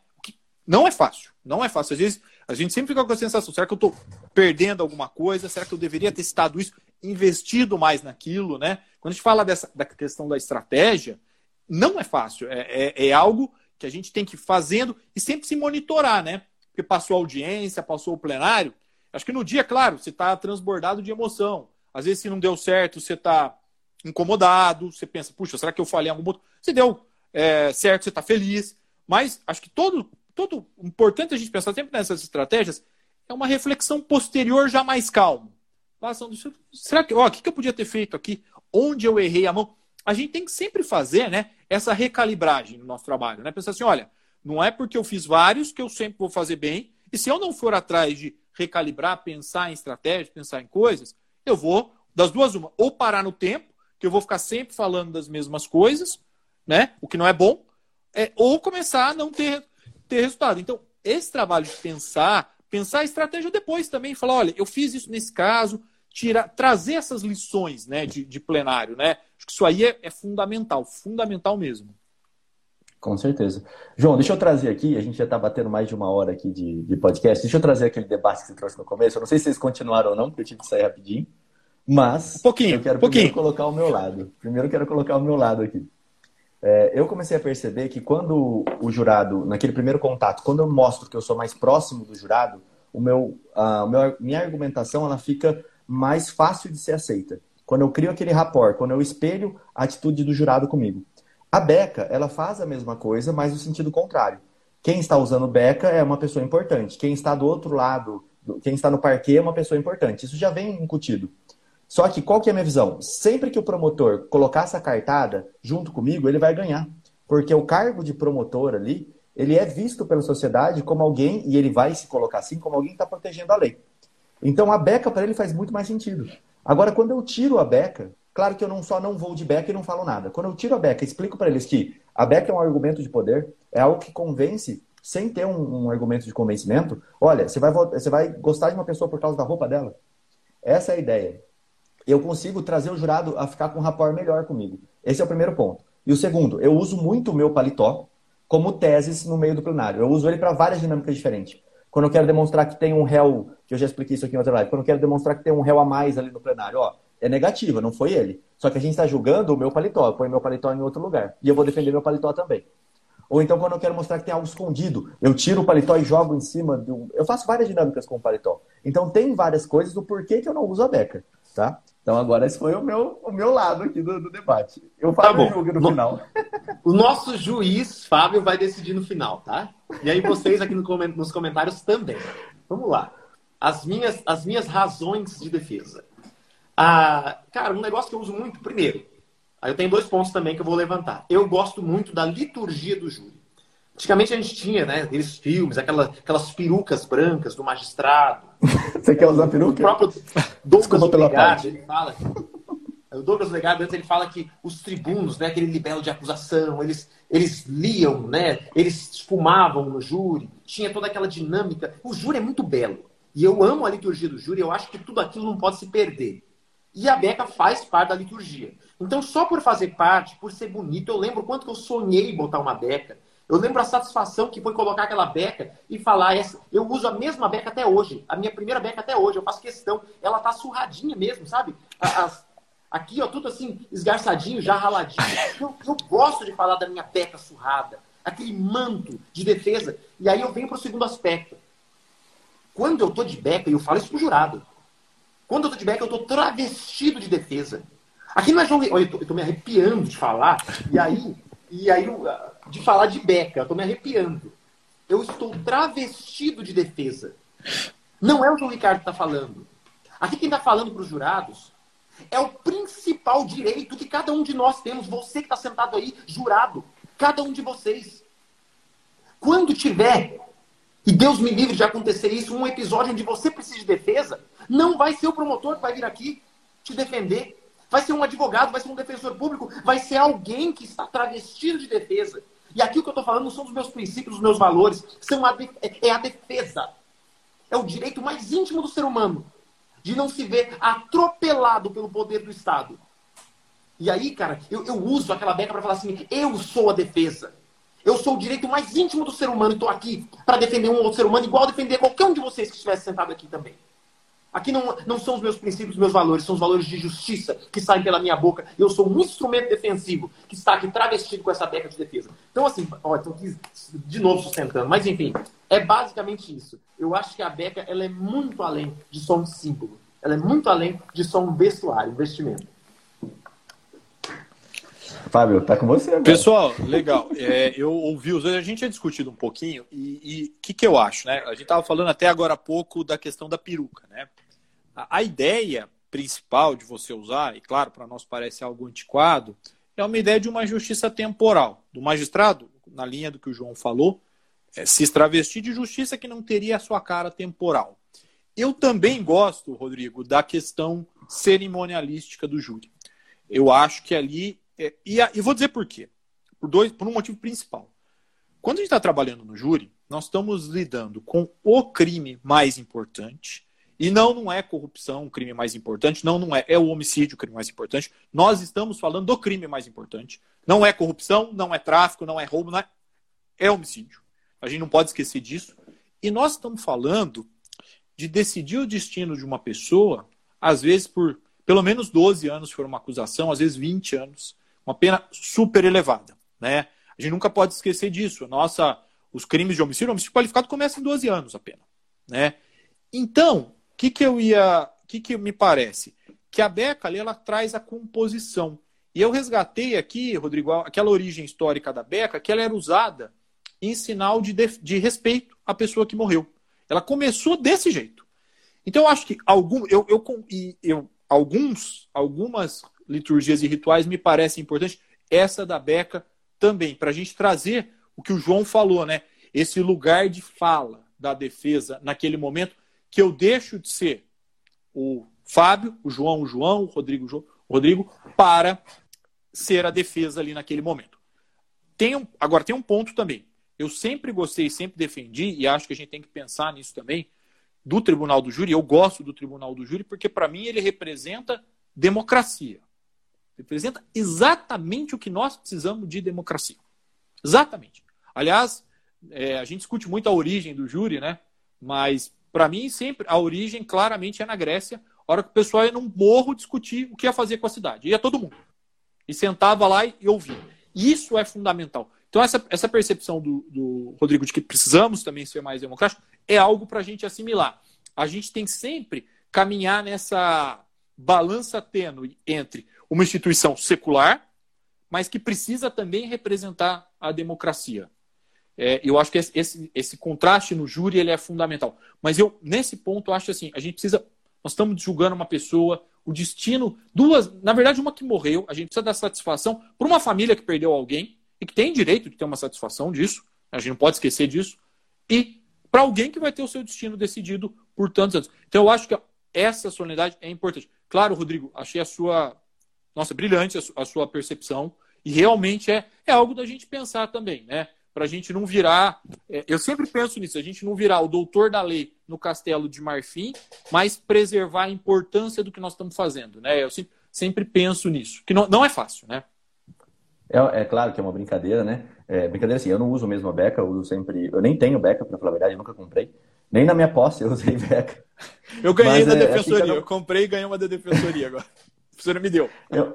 Não é fácil, não é fácil. Às vezes a gente sempre fica com a sensação: será que eu estou perdendo alguma coisa? Será que eu deveria ter citado isso, investido mais naquilo, né? Quando a gente fala dessa da questão da estratégia, não é fácil. É, é, é algo que a gente tem que ir fazendo e sempre se monitorar, né? Porque passou a audiência, passou o plenário. Acho que no dia, claro, você está transbordado de emoção. Às vezes, se não deu certo, você está incomodado, você pensa, puxa, será que eu falei algum ponto? Se deu é, certo, você está feliz. Mas acho que todo, todo importante a gente pensar sempre nessas estratégias é uma reflexão posterior já mais calmo. Será que, ó, o que eu podia ter feito aqui? Onde eu errei a mão? A gente tem que sempre fazer, né, essa recalibragem no nosso trabalho, né? Pensar assim, olha, não é porque eu fiz vários que eu sempre vou fazer bem. E se eu não for atrás de recalibrar, pensar em estratégia, pensar em coisas, eu vou das duas uma, ou parar no tempo que eu vou ficar sempre falando das mesmas coisas, né? O que não é bom, é, ou começar a não ter, ter resultado. Então, esse trabalho de pensar, pensar a estratégia depois também, falar, olha, eu fiz isso nesse caso, tirar, trazer essas lições né, de, de plenário, né? Acho que isso aí é, é fundamental, fundamental mesmo. Com certeza. João, deixa eu trazer aqui, a gente já está batendo mais de uma hora aqui de, de podcast, deixa eu trazer aquele debate que você trouxe no começo. Eu não sei se vocês continuaram ou não, porque eu tive que sair rapidinho. Mas um pouquinho, eu quero pouquinho. colocar o meu lado. Primeiro eu quero colocar o meu lado aqui. É, eu comecei a perceber que quando o jurado, naquele primeiro contato, quando eu mostro que eu sou mais próximo do jurado, o meu, a meu, minha argumentação ela fica mais fácil de ser aceita. Quando eu crio aquele rapport, quando eu espelho a atitude do jurado comigo. A beca, ela faz a mesma coisa, mas no sentido contrário. Quem está usando beca é uma pessoa importante. Quem está do outro lado, quem está no parquê é uma pessoa importante. Isso já vem incutido. Só que qual que é a minha visão? Sempre que o promotor colocar essa cartada junto comigo, ele vai ganhar. Porque o cargo de promotor ali, ele é visto pela sociedade como alguém, e ele vai se colocar assim, como alguém que está protegendo a lei. Então a beca para ele faz muito mais sentido. Agora, quando eu tiro a beca, claro que eu não só não vou de beca e não falo nada. Quando eu tiro a beca, explico para eles que a beca é um argumento de poder, é algo que convence sem ter um, um, argumento de convencimento. Olha, você vai, você vai gostar de uma pessoa por causa da roupa dela? Essa é a ideia. Eu consigo trazer o jurado a ficar com um rapport melhor comigo. Esse é o primeiro ponto. E o segundo, eu uso muito o meu paletó como teses no meio do plenário. Eu uso ele para várias dinâmicas diferentes. Quando eu quero demonstrar que tem um réu, que eu já expliquei isso aqui em outra live, quando eu quero demonstrar que tem um réu a mais ali no plenário, ó, é negativa, não foi ele. Só que a gente está julgando o meu paletó, eu ponho meu paletó em outro lugar. E eu vou defender meu paletó também. Ou então, quando eu quero mostrar que tem algo escondido, eu tiro o paletó e jogo em cima do. Eu faço várias dinâmicas com o paletó. Então, tem várias coisas do porquê que eu não uso a beca, tá? Então, agora esse foi o meu, o meu lado aqui do, do debate. Eu falo tá julgo no, no final. O nosso juiz, Fábio, vai decidir no final, tá? E aí vocês aqui no, nos comentários também. Vamos lá. As minhas, as minhas razões de defesa. Ah, cara, um negócio que eu uso muito, primeiro, aí eu tenho dois pontos também que eu vou levantar. Eu gosto muito da liturgia do júri. Antigamente a gente tinha, né, aqueles filmes, aquela, aquelas perucas brancas do magistrado. <laughs> Você quer usar peruca? O próprio Douglas Legado, ele fala o Douglas Legado antes ele fala que os tribunos, né, aquele libelo de acusação, eles, eles liam, né, eles espumavam no júri, tinha toda aquela dinâmica. O júri é muito belo. E eu amo a liturgia do júri, eu acho que tudo aquilo não pode se perder. E a Beca faz parte da liturgia. Então, só por fazer parte, por ser bonito, eu lembro quanto que eu sonhei botar uma beca. Eu lembro a satisfação que foi colocar aquela beca e falar, essa, eu uso a mesma beca até hoje, a minha primeira beca até hoje, eu faço questão, ela tá surradinha mesmo, sabe? As, Aqui, ó, tudo assim, esgarçadinho, já raladinho. Eu, eu gosto de falar da minha peca surrada, aquele manto de defesa. E aí eu venho para o segundo aspecto. Quando eu tô de beca, e eu falo isso pro jurado, quando eu tô de beca, eu tô travestido de defesa. Aqui não é jogo. Eu tô, eu tô me arrepiando de falar, e aí, e aí de falar de beca, eu tô me arrepiando. Eu estou travestido de defesa. Não é o João Ricardo que está falando. Aqui quem está falando para os jurados é o principal direito que cada um de nós temos. Você que está sentado aí, jurado. Cada um de vocês. Quando tiver, e Deus me livre de acontecer isso, um episódio onde você precisa de defesa, não vai ser o promotor que vai vir aqui te defender. Vai ser um advogado, vai ser um defensor público, vai ser alguém que está travestido de defesa. E aqui o que eu estou falando não são os meus princípios, os meus valores, são a é a defesa. É o direito mais íntimo do ser humano de não se ver atropelado pelo poder do Estado. E aí, cara, eu, eu uso aquela beca para falar assim: eu sou a defesa. Eu sou o direito mais íntimo do ser humano e estou aqui para defender um outro ser humano, igual defender qualquer um de vocês que estivesse sentado aqui também. Aqui não, não são os meus princípios, os meus valores, são os valores de justiça que saem pela minha boca. Eu sou um instrumento defensivo que está aqui travestido com essa beca de defesa. Então, assim, ó, estou aqui de novo sustentando. Mas, enfim, é basicamente isso. Eu acho que a beca ela é muito além de só um símbolo. Ela é muito além de só um vestuário, investimento. Fábio, tá com você agora. Pessoal, legal. <laughs> É, eu ouvi os dois, a gente tinha discutido um pouquinho e o que, que eu acho, né? A gente estava falando até agora há pouco da questão da peruca, né? A, a ideia principal de você usar, e claro, para nós parece algo antiquado, é uma ideia de uma justiça temporal. Do magistrado, na linha do que o João falou, é, se travestir de justiça que não teria a sua cara temporal. Eu também gosto, Rodrigo, da questão cerimonialística do júri. Eu acho que ali. É, e, e vou dizer por quê. Por, dois, por um motivo principal. Quando a gente está trabalhando no júri, nós estamos lidando com o crime mais importante e não, não é corrupção o crime mais importante, não, não é, é o homicídio o crime mais importante. Nós estamos falando do crime mais importante. Não é corrupção, não é tráfico, não é roubo, não é, é homicídio. A gente não pode esquecer disso. E nós estamos falando de decidir o destino de uma pessoa, às vezes por pelo menos 12 anos for uma acusação, às vezes 20 anos, uma pena super elevada, né? A gente nunca pode esquecer disso. Nossa, os crimes de homicídio, homicídio qualificado começam em 12 anos apenas, né? Então, que, que eu ia. O que, que me parece? Que a Beca ali ela traz a composição. E eu resgatei aqui, Rodrigo, aquela origem histórica da Beca, que ela era usada em sinal de, de, de respeito à pessoa que morreu. Ela começou desse jeito. Então eu acho que algum, eu, eu, eu, alguns, algumas liturgias e rituais me parecem importantes. Essa da Beca também, para a gente trazer o que o João falou, né? Esse lugar de fala da defesa naquele momento que eu deixo de ser o Fábio, o João, o João, o Rodrigo, o Rodrigo, para ser a defesa ali naquele momento. Tem um, agora, tem um ponto também. Eu sempre gostei, sempre defendi, e acho que a gente tem que pensar nisso também, do Tribunal do Júri. Eu gosto do Tribunal do Júri porque, para mim, ele representa democracia. Representa exatamente o que nós precisamos de democracia. Exatamente. Aliás, é, a gente discute muito a origem do júri, né? Mas, para mim, sempre a origem claramente é na Grécia, hora que o pessoal ia num morro discutir o que ia fazer com a cidade. Ia todo mundo. E sentava lá e ouvia. Isso é fundamental. Então, essa, essa percepção do, do Rodrigo de que precisamos também ser mais democráticos é algo para a gente assimilar. A gente tem sempre caminhar nessa balança tênue entre uma instituição secular, mas que precisa também representar a democracia. É, eu acho que esse, esse, esse, contraste no júri ele é fundamental. Mas eu, nesse ponto, acho assim, a gente precisa. Nós estamos julgando uma pessoa, o destino, duas, na verdade, uma que morreu, a gente precisa dar satisfação para uma família que perdeu alguém e que tem direito de ter uma satisfação disso, a gente não pode esquecer disso, e para alguém que vai ter o seu destino decidido por tantos anos. Então eu acho que essa solenidade é importante. Claro, Rodrigo, achei a sua, nossa, brilhante a sua percepção, e realmente é, é algo da gente pensar também, né? Para a gente não virar. É, eu sempre penso nisso, a gente não virar o doutor da lei no castelo de marfim, mas preservar a importância do que nós estamos fazendo. Né? Eu sempre, sempre penso nisso, que não, não é fácil, né? É, é, claro que é uma brincadeira, né? É, brincadeira assim, eu não uso mesmo a beca, eu uso sempre. Eu nem tenho beca, para falar a verdade, eu nunca comprei. Nem na minha posse eu usei beca. Eu ganhei Mas, da é, defensoria, eu comprei e ganhei uma da defensoria agora. A professora me deu. Eu,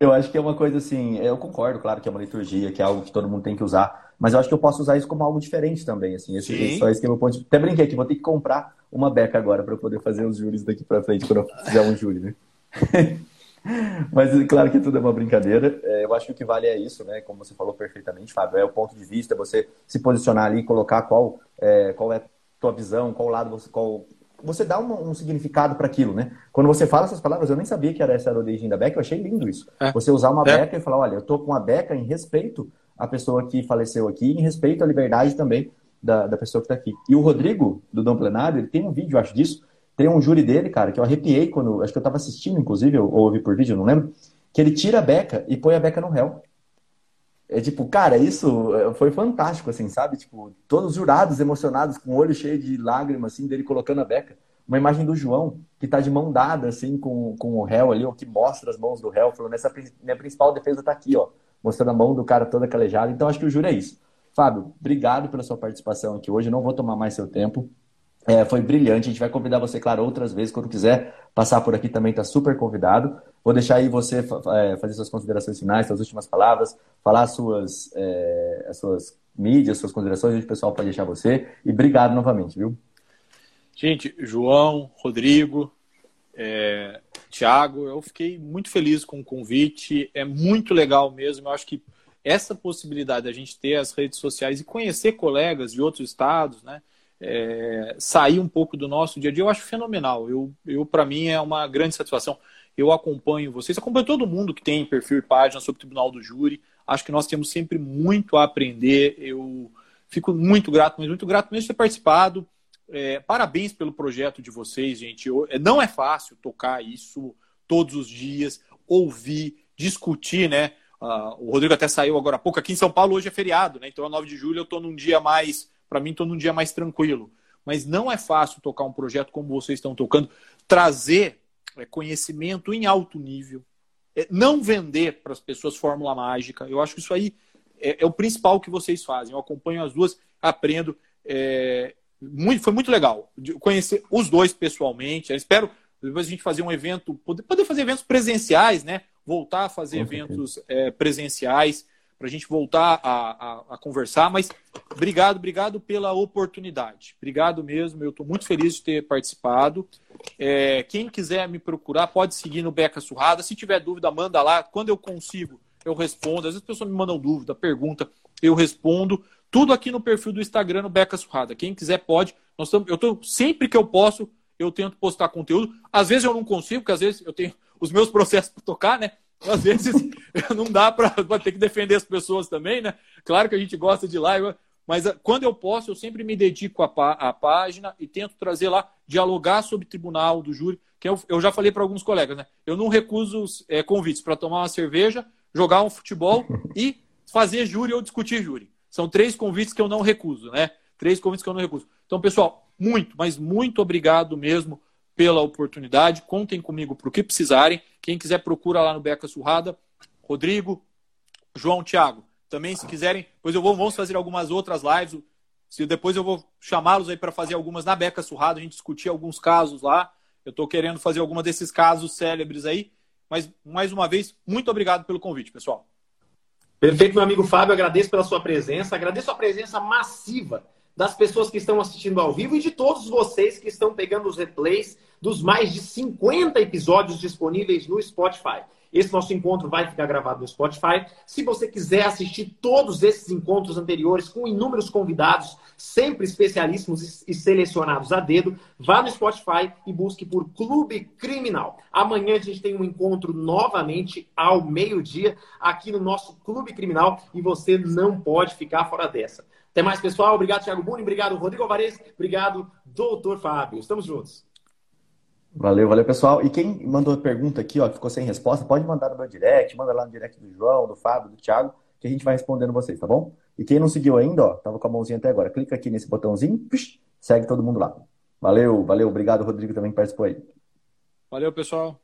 eu acho que é uma coisa assim, eu concordo, claro que é uma liturgia, que é algo que todo mundo tem que usar. Mas eu acho que eu posso usar isso como algo diferente também, assim. Esse, Sim. só esse que é meu ponto. Até brinquei aqui, vou ter que comprar uma beca agora para poder fazer os júris daqui para frente, quando eu fizer um júri, né? <laughs> Mas claro que tudo é uma brincadeira. É, eu acho que o que vale é isso, né? Como você falou perfeitamente, Fábio, é o ponto de vista, você se posicionar ali, colocar qual é, qual é a tua visão, qual lado você, qual você dá um, um significado para aquilo, né? Quando você fala essas palavras, eu nem sabia que era essa a origem da beca, eu achei lindo isso. É. Você usar uma é. beca e falar, olha, eu tô com a beca em respeito a pessoa que faleceu aqui, em respeito à liberdade também da, da pessoa que está aqui. E o Rodrigo, do Dom Plenário, ele tem um vídeo, acho disso, tem um júri dele, cara, que eu arrepiei quando, acho que eu estava assistindo, inclusive, ou ouvi por vídeo, não lembro, que ele tira a beca e põe a beca no réu. É tipo, cara, isso é, foi fantástico, assim, sabe? Tipo, todos os jurados emocionados, com o olho cheio de lágrimas, assim, dele colocando a beca. Uma imagem do João, que tá de mão dada, assim, com, com o réu ali, ou que mostra as mãos do réu, falando, essa minha principal defesa tá aqui, ó mostrando a mão do cara toda calejada. Então, acho que o juro é isso. Fábio, obrigado pela sua participação aqui hoje. Não vou tomar mais seu tempo. É, foi brilhante. A gente vai convidar você, claro, outras vezes. Quando quiser passar por aqui também, está super convidado. Vou deixar aí você é, fazer suas considerações finais, suas últimas palavras, falar suas, é, as suas mídias, suas considerações, onde o pessoal pode deixar você. E obrigado novamente, viu? Gente, João, Rodrigo, é, Tiago, eu fiquei muito feliz com o convite, é muito legal mesmo. Eu acho que essa possibilidade da gente ter as redes sociais e conhecer colegas de outros estados, né? É, sair um pouco do nosso dia a dia, eu acho fenomenal. Eu, eu para mim, é uma grande satisfação. Eu acompanho vocês, acompanho todo mundo que tem perfil e página sobre o Tribunal do Júri. Acho que nós temos sempre muito a aprender. Eu fico muito grato, mas muito grato mesmo de ter participado. É, parabéns pelo projeto de vocês, gente. Eu, é, não é fácil tocar isso todos os dias, ouvir, discutir, né? Uh, o Rodrigo até saiu agora há pouco. Aqui em São Paulo hoje é feriado, né? Então, a 9 de julho eu estou num dia mais, para mim, estou num dia mais tranquilo. Mas não é fácil tocar um projeto como vocês estão tocando, trazer é, conhecimento em alto nível, é, não vender para as pessoas fórmula mágica. Eu acho que isso aí é, é, o principal que vocês fazem. Eu acompanho as duas, aprendo. É, muito, foi muito legal conhecer os dois pessoalmente. Eu espero depois a gente fazer um evento, poder, poder fazer eventos presenciais, né? Voltar a fazer eventos é, presenciais para a gente voltar a, a, a, conversar. Mas obrigado, obrigado pela oportunidade. Obrigado mesmo. Eu estou muito feliz de ter participado. É, quem quiser me procurar, pode seguir no Beca Surrada. Se tiver dúvida, manda lá. Quando eu consigo, eu respondo. Às vezes as pessoas me mandam dúvida, pergunta, eu respondo. Tudo aqui no perfil do Instagram, no Beca Surrada. Quem quiser pode. Nós tamo, eu estou sempre que eu posso, eu tento postar conteúdo. Às vezes eu não consigo, porque às vezes eu tenho os meus <laughs> processos para tocar, né? Às vezes <laughs> não dá para ter que defender as pessoas também, né? Claro que a gente gosta de live, mas ah, quando eu posso, eu sempre me dedico à, à página e tento trazer lá, dialogar sobre o tribunal do júri, que eu, eu já falei para alguns colegas, né? Eu não recuso é, convites para tomar uma cerveja, jogar um futebol <laughs> e fazer júri ou discutir júri. São três convites que eu não recuso, né? Três convites que eu não recuso. Então, pessoal, muito, mas muito obrigado mesmo pela oportunidade. Contem comigo para o que precisarem. Quem quiser, procura lá no Beca Surrada. Rodrigo, João, Thiago. Também, se quiserem, depois eu vou, vamos fazer algumas outras lives. Se depois eu vou chamá-los aí para fazer algumas na Beca Surrada, a gente discutir alguns casos lá. Eu estou querendo fazer alguma desses casos célebres aí. Mas, mais uma vez, muito obrigado pelo convite, pessoal. Perfeito, meu amigo Fábio. Agradeço pela sua presença. Agradeço a presença massiva das pessoas que estão assistindo ao vivo e de todos vocês que estão pegando os replays dos mais de 50 episódios disponíveis no Spotify. Esse nosso encontro vai ficar gravado no Spotify. Se você quiser assistir todos esses encontros anteriores com inúmeros convidados, sempre especialíssimos e selecionados a dedo, vá no Spotify e busque por Clube Criminal. Amanhã a gente tem um encontro novamente ao meio-dia aqui no nosso Clube Criminal e você não pode ficar fora dessa. Até mais, pessoal. Obrigado, Thiago Buni. Obrigado, Rodrigo Alvarez. Obrigado, doutor Fábio. Estamos juntos. Valeu, valeu, pessoal. E quem mandou pergunta aqui, ó, que ficou sem resposta, pode mandar no meu direct, manda lá no direct do João, do Fábio, do Thiago, que a gente vai respondendo vocês, tá bom? E quem não seguiu ainda, ó, tava com a mãozinha até agora, clica aqui nesse botãozinho, segue todo mundo lá. Valeu, valeu, obrigado, Rodrigo, também que participou aí. Valeu, pessoal.